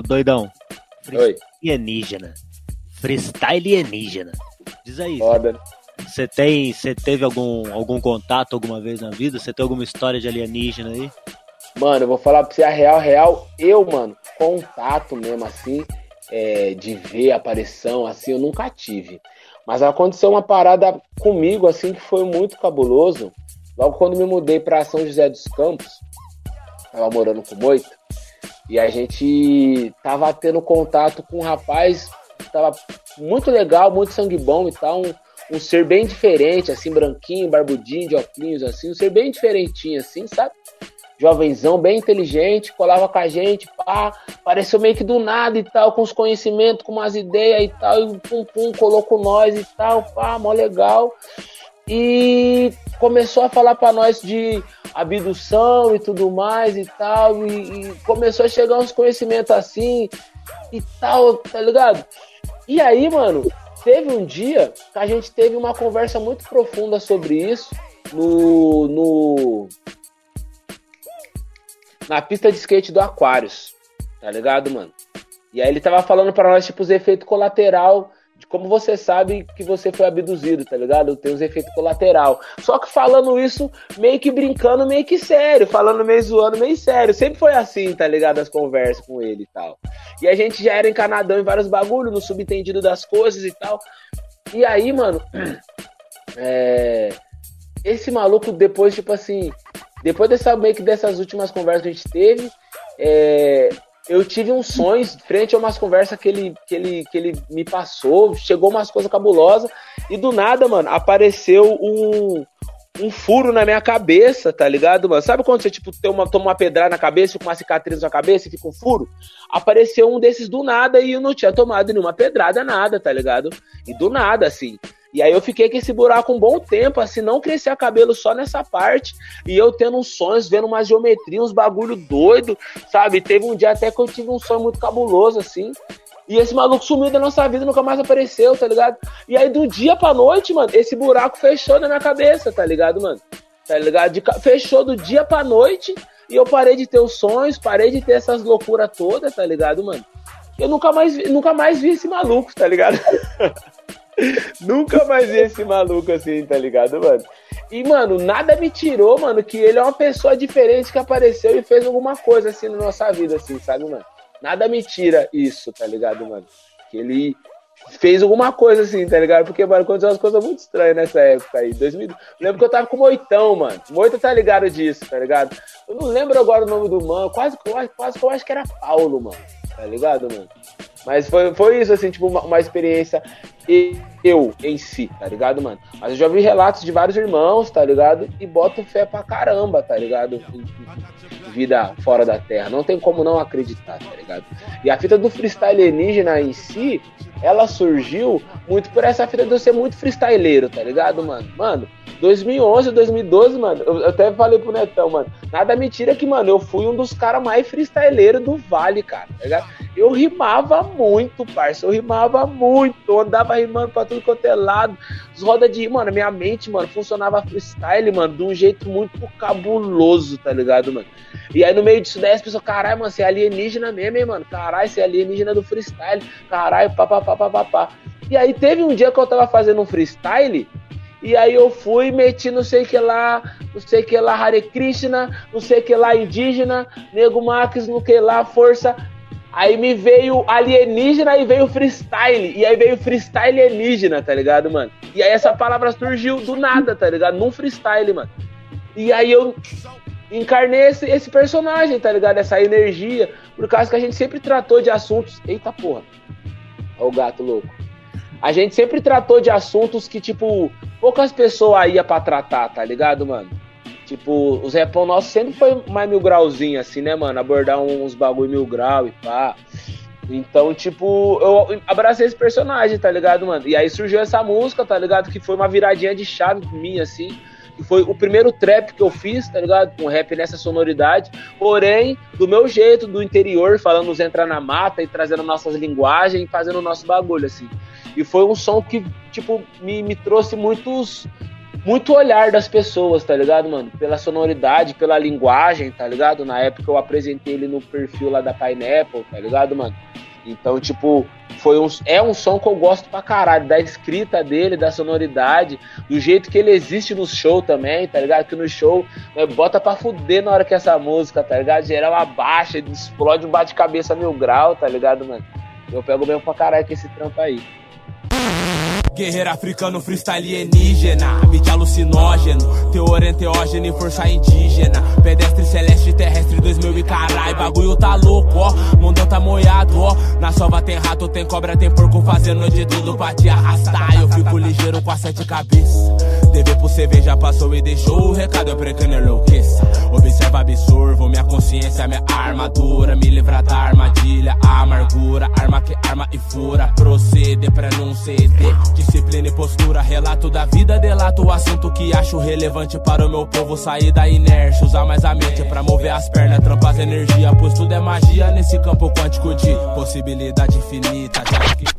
Doidão. Oi. Alienígena. Freestyle alienígena. Diz aí. Foda. Você tem, você teve algum, algum contato alguma vez na vida? Você tem alguma história de alienígena aí? Mano, eu vou falar pra você a real, real. Eu, mano, contato mesmo assim, é, de ver aparição, assim, eu nunca tive. Mas aconteceu uma parada comigo, assim, que foi muito cabuloso. Logo quando me mudei para São José dos Campos, tava morando com Moito, e a gente tava tendo contato com um rapaz tava muito legal, muito sangue bom e tal, um, um ser bem diferente, assim, branquinho, barbudinho, de óculos, assim, um ser bem diferentinho, assim, sabe? Jovenzão, bem inteligente, colava com a gente, pá, apareceu meio que do nada e tal, com os conhecimentos, com umas ideias e tal, e pum pum, colocou nós e tal, pá, mó legal. E começou a falar para nós de abdução e tudo mais e tal, e, e, começou a chegar uns conhecimentos assim e tal, tá ligado? E aí, mano, teve um dia que a gente teve uma conversa muito profunda sobre isso no, no na pista de skate do Aquários, tá ligado, mano? E aí ele tava falando para nós, tipo, os efeitos colateral de como você sabe que você foi abduzido, tá ligado? Tem os efeitos colateral. Só que falando isso, meio que brincando, meio que sério, falando meio zoando, meio sério. Sempre foi assim, tá ligado? As conversas com ele e tal. E a gente já era encanadão em vários bagulhos, no subentendido das coisas e tal. E aí, mano, *clears throat* é... esse maluco depois, tipo assim, depois dessa meio que dessas últimas conversas que a gente teve, é, eu tive uns sonhos frente a umas conversas que ele, que ele, que ele me passou, chegou umas coisas cabulosas, e do nada, mano, apareceu um, um furo na minha cabeça, tá ligado, mano? Sabe quando você, tipo, tem uma, toma uma pedrada na cabeça, fica uma cicatriz na cabeça e fica um furo? Apareceu um desses do nada e eu não tinha tomado nenhuma pedrada, nada, tá ligado? E do nada, assim. E aí eu fiquei com esse buraco um bom tempo, assim, não crescer cabelo só nessa parte. E eu tendo uns sonhos, vendo uma geometria, uns bagulho doido, sabe? Teve um dia até que eu tive um sonho muito cabuloso, assim. E esse maluco sumiu da nossa vida, nunca mais apareceu, tá ligado? E aí do dia pra noite, mano, esse buraco fechou na minha cabeça, tá ligado, mano? Tá ligado? De, fechou do dia pra noite e eu parei de ter os sonhos, parei de ter essas loucuras todas, tá ligado, mano? Eu nunca mais, nunca mais vi esse maluco, tá ligado? *laughs* Nunca mais vi esse maluco assim, tá ligado, mano? E, mano, nada me tirou, mano, que ele é uma pessoa diferente que apareceu e fez alguma coisa assim na nossa vida, assim, sabe, mano? Nada me tira isso, tá ligado, mano? Que ele fez alguma coisa assim, tá ligado? Porque, mano, aconteceu umas coisas muito estranhas nessa época aí. 2000, lembro que eu tava com o Moitão, mano. Moita tá ligado disso, tá ligado? Eu não lembro agora o nome do mano. Quase, quase, quase que eu acho que era Paulo, mano. Tá ligado, mano? Mas foi, foi isso, assim, tipo, uma, uma experiência eu em si, tá ligado, mano? Mas eu já vi relatos de vários irmãos, tá ligado? E boto fé pra caramba, tá ligado? Vida fora da Terra. Não tem como não acreditar, tá ligado? E a fita do freestyle alienígena em si, ela surgiu muito por essa fita de eu ser muito freestyleiro, tá ligado, mano? Mano, 2011, 2012, mano, eu até falei pro Netão, mano, nada me tira que, mano, eu fui um dos caras mais freestyleiros do Vale, cara, tá ligado? Eu rimava muito, parça, eu rimava muito, eu andava rimando pra tudo quanto é lado, os rodas de, mano, minha mente, mano, funcionava freestyle, mano, de um jeito muito cabuloso, tá ligado, mano? E aí no meio disso daí as pessoas, caralho, mano, você é alienígena mesmo, hein, mano, caralho, você é alienígena do freestyle, caralho, papapá, papapá. E aí teve um dia que eu tava fazendo um freestyle, e aí eu fui, meti não sei que lá, não sei que lá, Hare Krishna, não sei que lá, indígena, Nego Max, não que lá, força. Aí me veio alienígena e veio freestyle. E aí veio freestyle alienígena, tá ligado, mano? E aí essa palavra surgiu do nada, tá ligado? Num freestyle, mano. E aí eu encarnei esse, esse personagem, tá ligado? Essa energia. Por causa que a gente sempre tratou de assuntos. Eita porra. Olha o gato louco. A gente sempre tratou de assuntos que, tipo, poucas pessoas iam pra tratar, tá ligado, mano? Tipo, os repão nossos sempre foi mais mil grauzinho, assim, né, mano? Abordar uns bagulho mil grau e pá. Então, tipo, eu abracei esse personagem, tá ligado, mano? E aí surgiu essa música, tá ligado? Que foi uma viradinha de chave pra mim, assim. Que foi o primeiro trap que eu fiz, tá ligado? Com rap nessa sonoridade. Porém, do meu jeito, do interior, falando nos entrar na mata e trazendo nossas linguagens e fazendo o nosso bagulho, assim. E foi um som que, tipo, me, me trouxe muitos. Muito olhar das pessoas, tá ligado, mano? Pela sonoridade, pela linguagem, tá ligado? Na época eu apresentei ele no perfil lá da Pineapple, tá ligado, mano? Então, tipo, foi um, é um som que eu gosto pra caralho, da escrita dele, da sonoridade, do jeito que ele existe no show também, tá ligado? Que no show né, bota pra fuder na hora que essa música, tá ligado? Geral abaixa, explode um bate-cabeça mil grau, tá ligado, mano? Eu pego mesmo pra caralho com esse trampo aí. Guerreiro africano, freestyle alienígena Mídia alucinógeno, teor enteógeno e força indígena Pedestre celeste, terrestre 2000 e carai Bagulho tá louco, ó, mundão tá moiado, ó Na sova tem rato, tem cobra, tem porco Fazendo de tudo pra te arrastar Eu fico ligeiro com a sete cabeças Pro CV já passou e deixou. O recado Eu pretendo enlouqueça Observa, absorvo minha consciência, minha armadura. Me livra da armadilha, amargura. Arma que arma e fura. Proceder pra não ceder. Disciplina e postura, relato da vida, delato o assunto que acho relevante para o meu povo. Sair da inércia. Usar mais a mente pra mover as pernas, trampar as energias, pois tudo é magia. Nesse campo quântico de possibilidade infinita. Já que...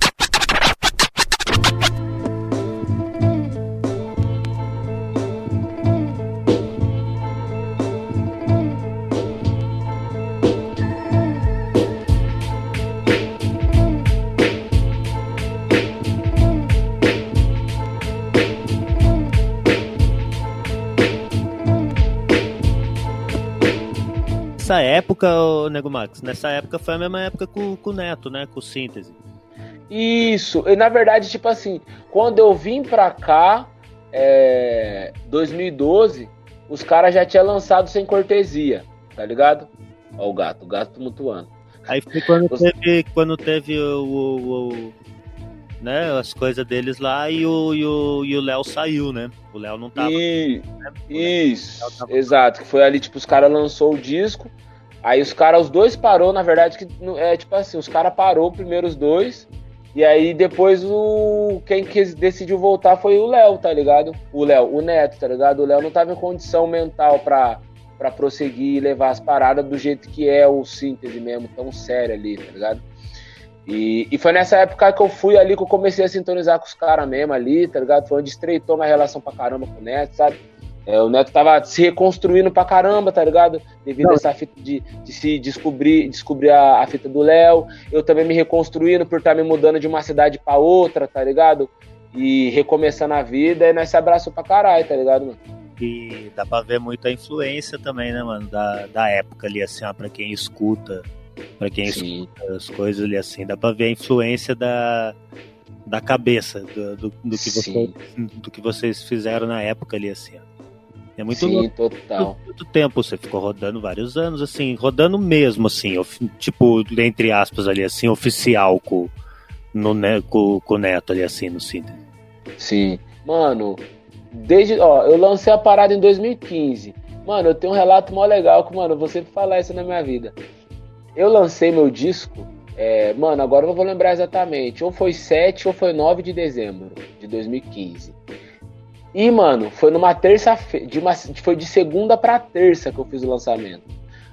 época, o Nego Max, nessa época foi a mesma época com, com o Neto, né? Com o Síntese. Isso, e na verdade, tipo assim, quando eu vim pra cá, é, 2012, os caras já tinham lançado sem cortesia, tá ligado? Ó o gato, o gato mutuando. Aí foi quando teve, quando teve o, o, o né, as coisas deles lá e o Léo e o, saiu, né? O Léo não tava. E... Né? Isso, tava... exato. Que foi ali, tipo, os caras lançou o disco. Aí os caras, os dois parou, na verdade, que é tipo assim, os caras parou primeiro os dois. E aí depois o quem quis, decidiu voltar foi o Léo, tá ligado? O Léo, o Neto, tá ligado? O Léo não tava em condição mental pra, pra prosseguir e levar as paradas do jeito que é o síntese mesmo, tão sério ali, tá ligado? E, e foi nessa época que eu fui ali que eu comecei a sintonizar com os caras mesmo ali, tá ligado? Foi onde estreitou minha relação pra caramba com o Neto, sabe? É, o Neto tava se reconstruindo pra caramba, tá ligado? Devido Não. a essa fita de, de, se descobrir, descobrir a, a fita do Léo. Eu também me reconstruindo por estar tá me mudando de uma cidade pra outra, tá ligado? E recomeçando a vida, e nós se abraçou pra caralho, tá ligado, mano? E dá pra ver muita influência também, né, mano? Da, da época ali, assim, ó, pra quem escuta para quem Sim. escuta as coisas ali assim, dá para ver a influência da, da cabeça do, do, do que você, do que vocês fizeram na época ali, assim. É muito Sim, louco. total. Muito tempo, você ficou rodando vários anos, assim, rodando mesmo, assim, tipo, entre aspas ali, assim, oficial com, no, ne- com, com o Neto ali, assim, no síntese. Sim. Mano, desde. Ó, eu lancei a parada em 2015. Mano, eu tenho um relato mó legal que, mano, eu vou sempre falar isso na minha vida. Eu lancei meu disco, é, mano, agora eu não vou lembrar exatamente. Ou foi 7 ou foi 9 de dezembro de 2015. E, mano, foi numa terça-feira. De foi de segunda pra terça que eu fiz o lançamento.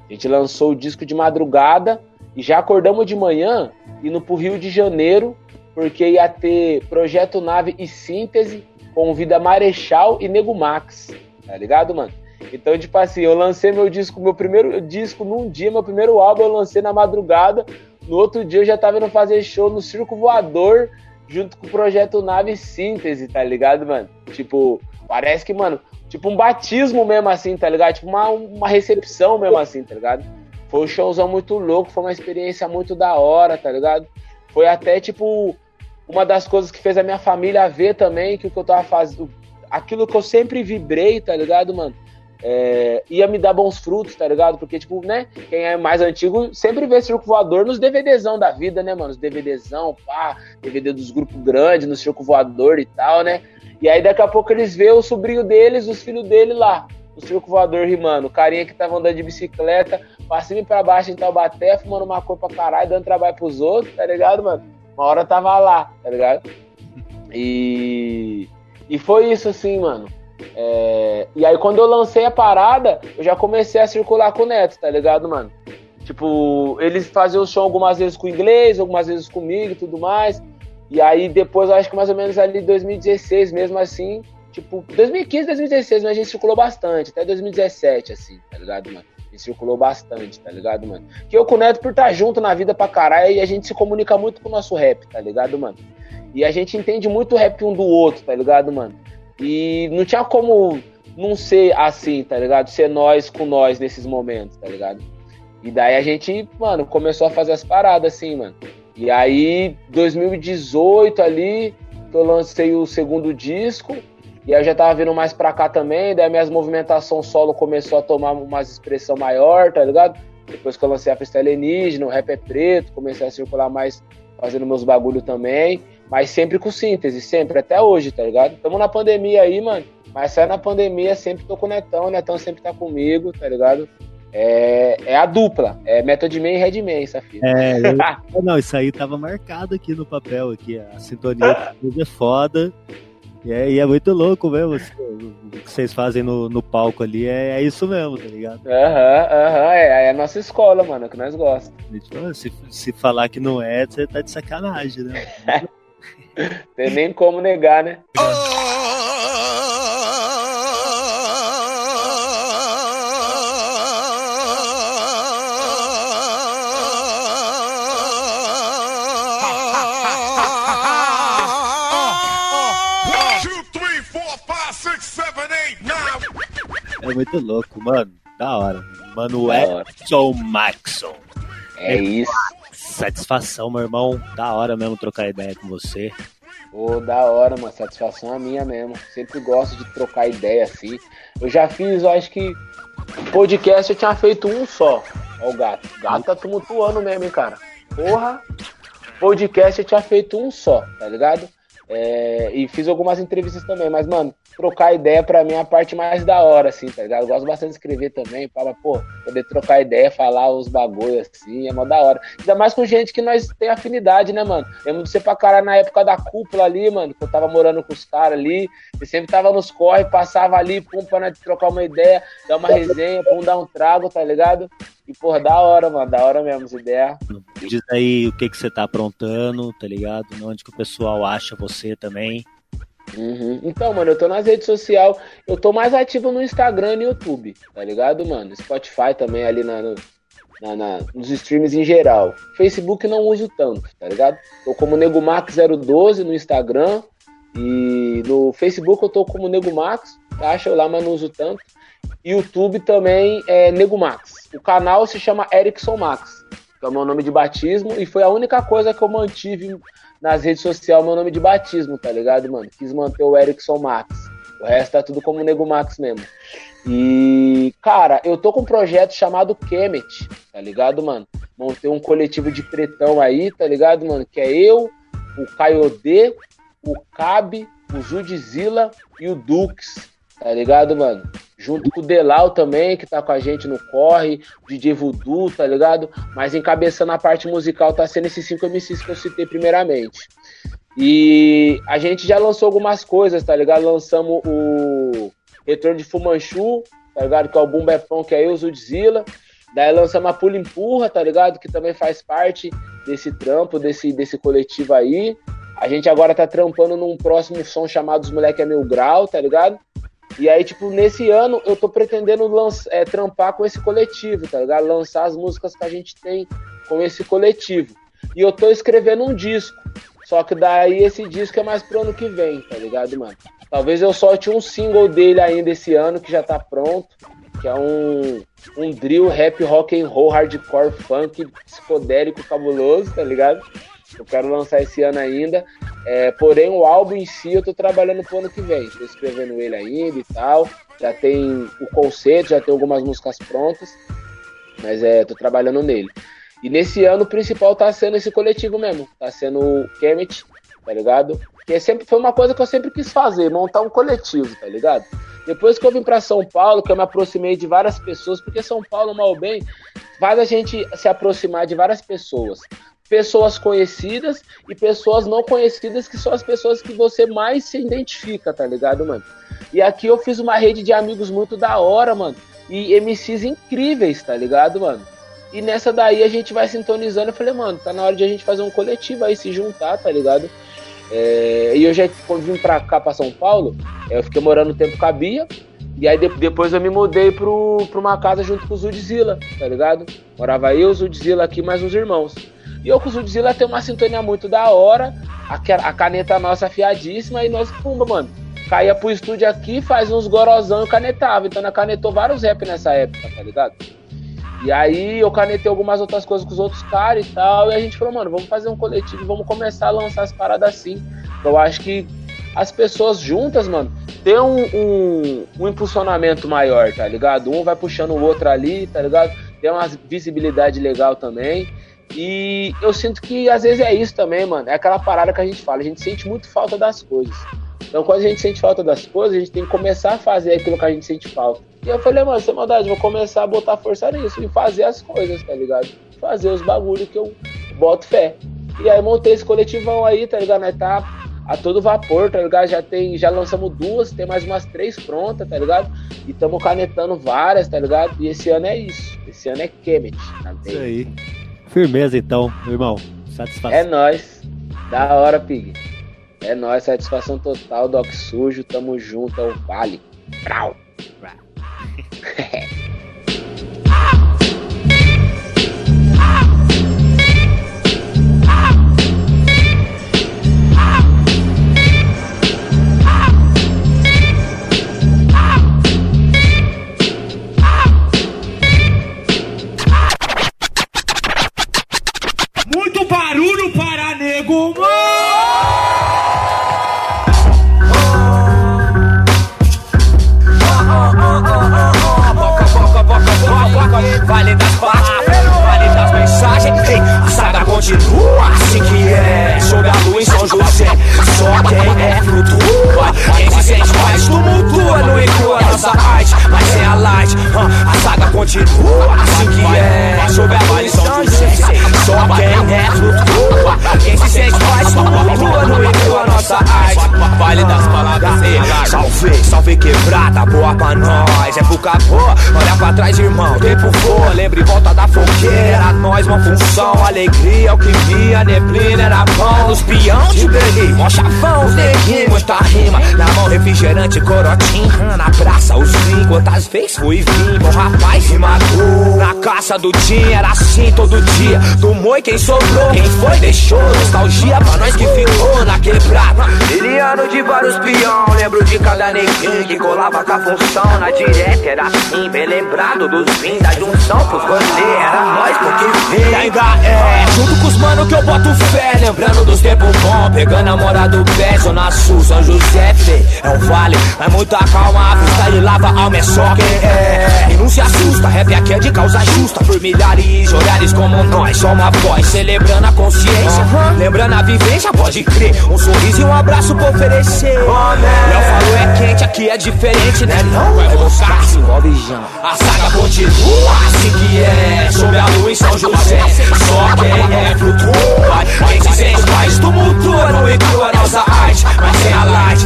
A gente lançou o disco de madrugada e já acordamos de manhã indo pro Rio de Janeiro, porque ia ter Projeto Nave e Síntese com Vida Marechal e Nego Max. Tá ligado, mano? Então, tipo assim, eu lancei meu disco, meu primeiro disco num dia, meu primeiro álbum eu lancei na madrugada. No outro dia eu já tava indo fazer show no Circo Voador, junto com o Projeto Nave Síntese, tá ligado, mano? Tipo, parece que, mano, tipo um batismo mesmo assim, tá ligado? Tipo uma, uma recepção mesmo assim, tá ligado? Foi um showzão muito louco, foi uma experiência muito da hora, tá ligado? Foi até, tipo, uma das coisas que fez a minha família ver também que o que eu tava fazendo, aquilo que eu sempre vibrei, tá ligado, mano? É, ia me dar bons frutos, tá ligado? Porque, tipo, né, quem é mais antigo sempre vê Circo Voador nos DVDzão da vida, né, mano? Os DVDzão, pá, DVD dos grupos grandes, no Circo Voador e tal, né? E aí daqui a pouco eles vê o sobrinho deles, os filhos dele lá, no Circo Voador rimando. O carinha que tava andando de bicicleta, cima e pra baixo em Taubaté, fumando uma cor pra caralho, dando trabalho pros outros, tá ligado, mano? Uma hora tava lá, tá ligado? E, e foi isso, assim, mano. É, E aí, quando eu lancei a parada, eu já comecei a circular com o Neto, tá ligado, mano? Tipo, eles faziam o show algumas vezes com o inglês, algumas vezes comigo e tudo mais. E aí, depois, acho que mais ou menos ali 2016, mesmo assim, tipo, 2015, 2016, mas a gente circulou bastante, até 2017, assim, tá ligado, mano? Gente circulou bastante, tá ligado, mano? Que eu com o Neto, por estar junto na vida pra caralho, e a gente se comunica muito com o nosso rap, tá ligado, mano? E a gente entende muito o rap um do outro, tá ligado, mano? E não tinha como não ser assim, tá ligado? Ser nós com nós nesses momentos, tá ligado? E daí a gente, mano, começou a fazer as paradas assim, mano. E aí, 2018 ali, eu lancei o segundo disco, e aí eu já tava vindo mais pra cá também, daí minhas movimentação solo começou a tomar uma expressão maior, tá ligado? Depois que eu lancei a festa alienígena, o rap é preto, comecei a circular mais fazendo meus bagulho também, mas sempre com síntese, sempre, até hoje, tá ligado? Tamo na pandemia aí, mano, mas sai na pandemia, sempre tô com o Netão, o Netão sempre tá comigo, tá ligado? É, é a dupla, é Method Man e Redman, essa fita. É, eu- *laughs* não, isso aí tava marcado aqui no papel, aqui, a sintonia é foda. E é, e é muito louco mesmo, assim, o que vocês fazem no, no palco ali é, é isso mesmo, tá ligado? Aham, aham, é, é a nossa escola, mano, é que nós gostamos. Tipo, se, se falar que não é, você tá de sacanagem, né? *laughs* Tem nem como negar, né? É muito louco, mano. Da hora. Da Manuel. John Maxon. É isso. Satisfação, meu irmão. Da hora mesmo trocar ideia com você. Ô, da hora, mano. Satisfação é minha mesmo. Sempre gosto de trocar ideia assim. Eu já fiz, eu acho que podcast eu tinha feito um só. Ó, o gato. O gato tá tumultuando mesmo, hein, cara. Porra. Podcast eu tinha feito um só, tá ligado? É, e fiz algumas entrevistas também, mas, mano, trocar ideia pra mim é a parte mais da hora, assim, tá ligado? Eu gosto bastante de escrever também, fala, pô, poder trocar ideia, falar os bagulho assim, é mó da hora. Ainda mais com gente que nós tem afinidade, né, mano? Lembro de você pra caralho na época da cúpula ali, mano, que eu tava morando com os caras ali, e sempre tava nos corre, passava ali, pum, pra nós trocar uma ideia, dar uma resenha, pum, dar um trago, tá ligado? E, porra, da hora, mano, da hora mesmo as ideias. Diz aí o que, que você tá aprontando, tá ligado? Onde que o pessoal acha você também. Uhum. Então, mano, eu tô nas redes sociais, eu tô mais ativo no Instagram e no YouTube, tá ligado, mano? Spotify também ali na, na- na- nos streams em geral. Facebook não uso tanto, tá ligado? Tô como NegoMax012 no Instagram e no Facebook eu tô como NegoMax, acha eu lá, mas não uso tanto. YouTube também é NegoMax. O canal se chama Erickson Max, que é o meu nome de batismo, e foi a única coisa que eu mantive nas redes sociais meu nome de batismo, tá ligado, mano? Quis manter o Erickson Max. O resto tá tudo como Nego Max mesmo. E, cara, eu tô com um projeto chamado Kemet, tá ligado, mano? Montei um coletivo de pretão aí, tá ligado, mano? Que é eu, o Caiodê, o Cabe, o Judzilla e o Dux, tá ligado, mano? Junto com o Delau também, que tá com a gente no corre, DJ Voodoo, tá ligado? Mas encabeçando a parte musical tá sendo esses cinco MCs que eu citei primeiramente. E a gente já lançou algumas coisas, tá ligado? Lançamos o Retorno de Fumanchu, tá ligado? Que é o Boom Bepão, que é eu, Zudzilla. Daí lançamos a Pula Empurra, tá ligado? Que também faz parte desse trampo, desse, desse coletivo aí. A gente agora tá trampando num próximo som chamado Os Moleque é Mil Grau, tá ligado? E aí, tipo, nesse ano eu tô pretendendo é, trampar com esse coletivo, tá ligado? Lançar as músicas que a gente tem com esse coletivo. E eu tô escrevendo um disco. Só que daí esse disco é mais pro ano que vem, tá ligado, mano? Talvez eu solte um single dele ainda esse ano, que já tá pronto. Que é um, um drill, rap, rock and roll, hardcore, funk, psicodélico, cabuloso, tá ligado? Eu quero lançar esse ano ainda. É, porém, o álbum em si eu tô trabalhando pro ano que vem. Tô escrevendo ele ainda e tal. Já tem o conceito, já tem algumas músicas prontas. Mas é, tô trabalhando nele. E nesse ano o principal tá sendo esse coletivo mesmo. Tá sendo o Kemet, tá ligado? Que é sempre, foi uma coisa que eu sempre quis fazer, montar um coletivo, tá ligado? Depois que eu vim para São Paulo, que eu me aproximei de várias pessoas, porque São Paulo, mal bem, faz a gente se aproximar de várias pessoas pessoas conhecidas e pessoas não conhecidas, que são as pessoas que você mais se identifica, tá ligado, mano? E aqui eu fiz uma rede de amigos muito da hora, mano. E MCs incríveis, tá ligado, mano? E nessa daí a gente vai sintonizando. Eu falei, mano, tá na hora de a gente fazer um coletivo aí, se juntar, tá ligado? É, e eu já, quando vim pra cá, pra São Paulo, eu fiquei morando um tempo com a Bia. E aí depois eu me mudei pro, pra uma casa junto com o Zudzilla, tá ligado? Morava eu, o Zudzilla aqui, mais uns irmãos. E o Zudzilla tem uma sintonia muito da hora, a, a caneta nossa afiadíssima, e nós, pumba, mano, caía pro estúdio aqui, faz uns gorozão e canetava. Então nós canetou vários rap nessa época, tá ligado? E aí eu canetei algumas outras coisas com os outros caras e tal, e a gente falou, mano, vamos fazer um coletivo, vamos começar a lançar as paradas assim. Eu acho que as pessoas juntas, mano, tem um, um, um impulsionamento maior, tá ligado? Um vai puxando o outro ali, tá ligado? Tem uma visibilidade legal também. E eu sinto que às vezes é isso também, mano. É aquela parada que a gente fala, a gente sente muito falta das coisas. Então quando a gente sente falta das coisas, a gente tem que começar a fazer aquilo que a gente sente falta. E eu falei, mano, sem maldade, vou começar a botar força nisso e fazer as coisas, tá ligado? Fazer os bagulhos que eu boto fé. E aí montei esse coletivão aí, tá ligado? Nós tá a todo vapor, tá ligado? Já tem, já lançamos duas, tem mais umas três prontas, tá ligado? E estamos canetando várias, tá ligado? E esse ano é isso. Esse ano é Kemet. Tá isso aí. Firmeza então, meu irmão. Satisfação. É nóis. Da hora, Pig. É nóis, satisfação total, Doc Sujo. Tamo junto, é o Vale. Brau. Brau. *laughs* Olha pra trás irmão Tempo voa Lembre e volta da fogueira. Nós uma função Alegria o que via, neblina era bom. Os peão de Berlim, mó chavão, os neguinhos, muita rima. Na mão refrigerante, corotinha Na praça, os vim, quantas vezes fui vim Bom rapaz, matou Na caça do Tim, era assim todo dia. Do moi quem sobrou, quem foi deixou Nostalgia pra nós que ficou na quebrada. Miliano de vários peão Lembro de cada neguinho que colava com a função. Na direta era assim, bem lembrado dos vim Da junção pros rolê, era nós porque vem Ainda é, junto com os mano que eu boto fé Lembrando dos tempos bons, pegando a mora do pé Zona Sul, São José, fê, é um vale É muita calma, freestyle lava alma é só quem é. E não se assusta, rap aqui é de causa justa. Por milhares de olhares como nós, só uma voz Celebrando a consciência, lembrando a vivência Pode crer, um sorriso e um abraço pra oferecer. Léo falou é quente, aqui é diferente, né? Não? Vai buscar, se envolve já A saga continua assim que é. Sob a lua em São José Só quem é flutua. Quem se sente mais tumultua Não inclua nossa arte, mas sem a light.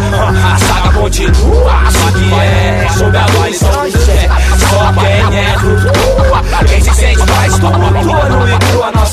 A saga continua assim que é. Sob a lua em São José Só quem é flutua. Quem se sente mais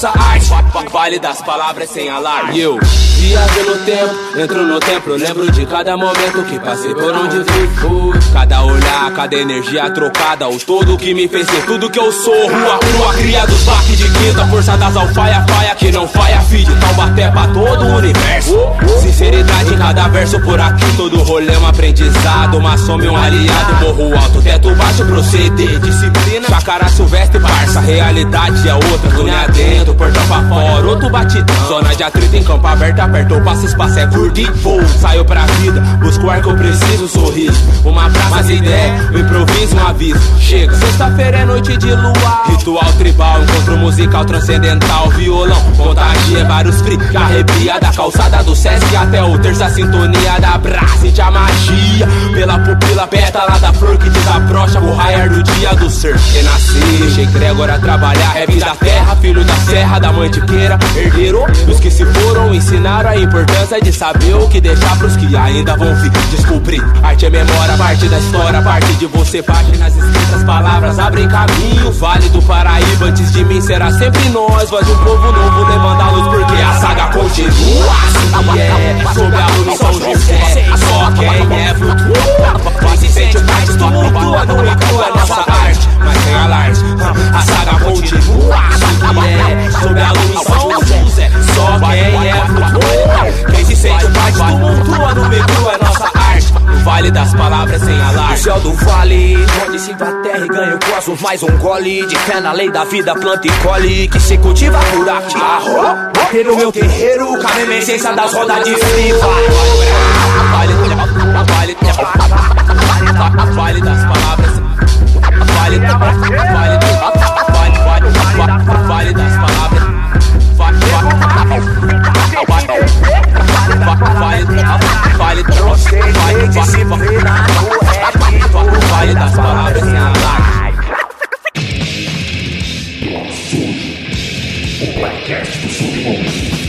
nossa arte Vale das palavras sem alarme. Eu, viajo no tempo, entro no templo, lembro de cada momento que passei por onde fui. fui. Cada olhar, cada energia trocada, o todo que me fez ser tudo que eu sou. Rua, rua, cria dos baques de quinta, força das alfaia, faia, que não faia, feed, Taubaté pra todo o universo. Sinceridade em cada verso por aqui, todo rolê é um aprendizado. Uma soma e um aliado, morro alto, teto baixo, proceder, disciplina. Chacara silvestre, parça, realidade é outra, linha portão pra fora, outro batidão. Zona de atrito em campo aberto, apertou, passa espaço, é curto e voo. Saiu pra vida, busco o ar que eu preciso, sorriso. Uma praça, mas ideia, um improviso, um aviso. Chega, sexta-feira é noite de luar. Ritual tribal, encontro musical transcendental, violão, contagia vários free. Arrepia da calçada do Sesc até o terça sintonia da brasa. Sente a magia pela pupila pétala da flor que desabrocha o raiar do dia do ser. Renascer, deixa egrégora trabalhar, vida da terra, filho da serra, da mantiqueira, herdeiro dos que se foram, ensinaram a importância de saber o que deixar pros que ainda vão vir descobrir. Arte é memória, parte da história, parte de você, páginas escritas, palavras abrem caminho. Vale do Paraíba, antes de mim será sempre nós, voz de um povo novo levando a luz, porque a saga continua. Assim é, sob a luz São José, só quem é flutua. Quem se sente mais tumultua, não inclua nossa arte, mas sem alarde. A saga continua. Assim é, sob a luz São José, só quem é flutua. Quem se sente mais tumultua, não inclua nossa arte. No vale das palavras sem O alarde. céu do vale, onde se a terra e ganha o cosmos mais um gole De fé na lei da vida, planta e colhe Que se cultiva por aqui Ter o meu terreiro, com a das rodas de friva Vale, vale, vale, vale das palavras. Vale, vale, vale, vale, vale, vale das palavras. Vale, vale, vale, vale, vale, vale das palavras sem alarme. O podcast do Submundo.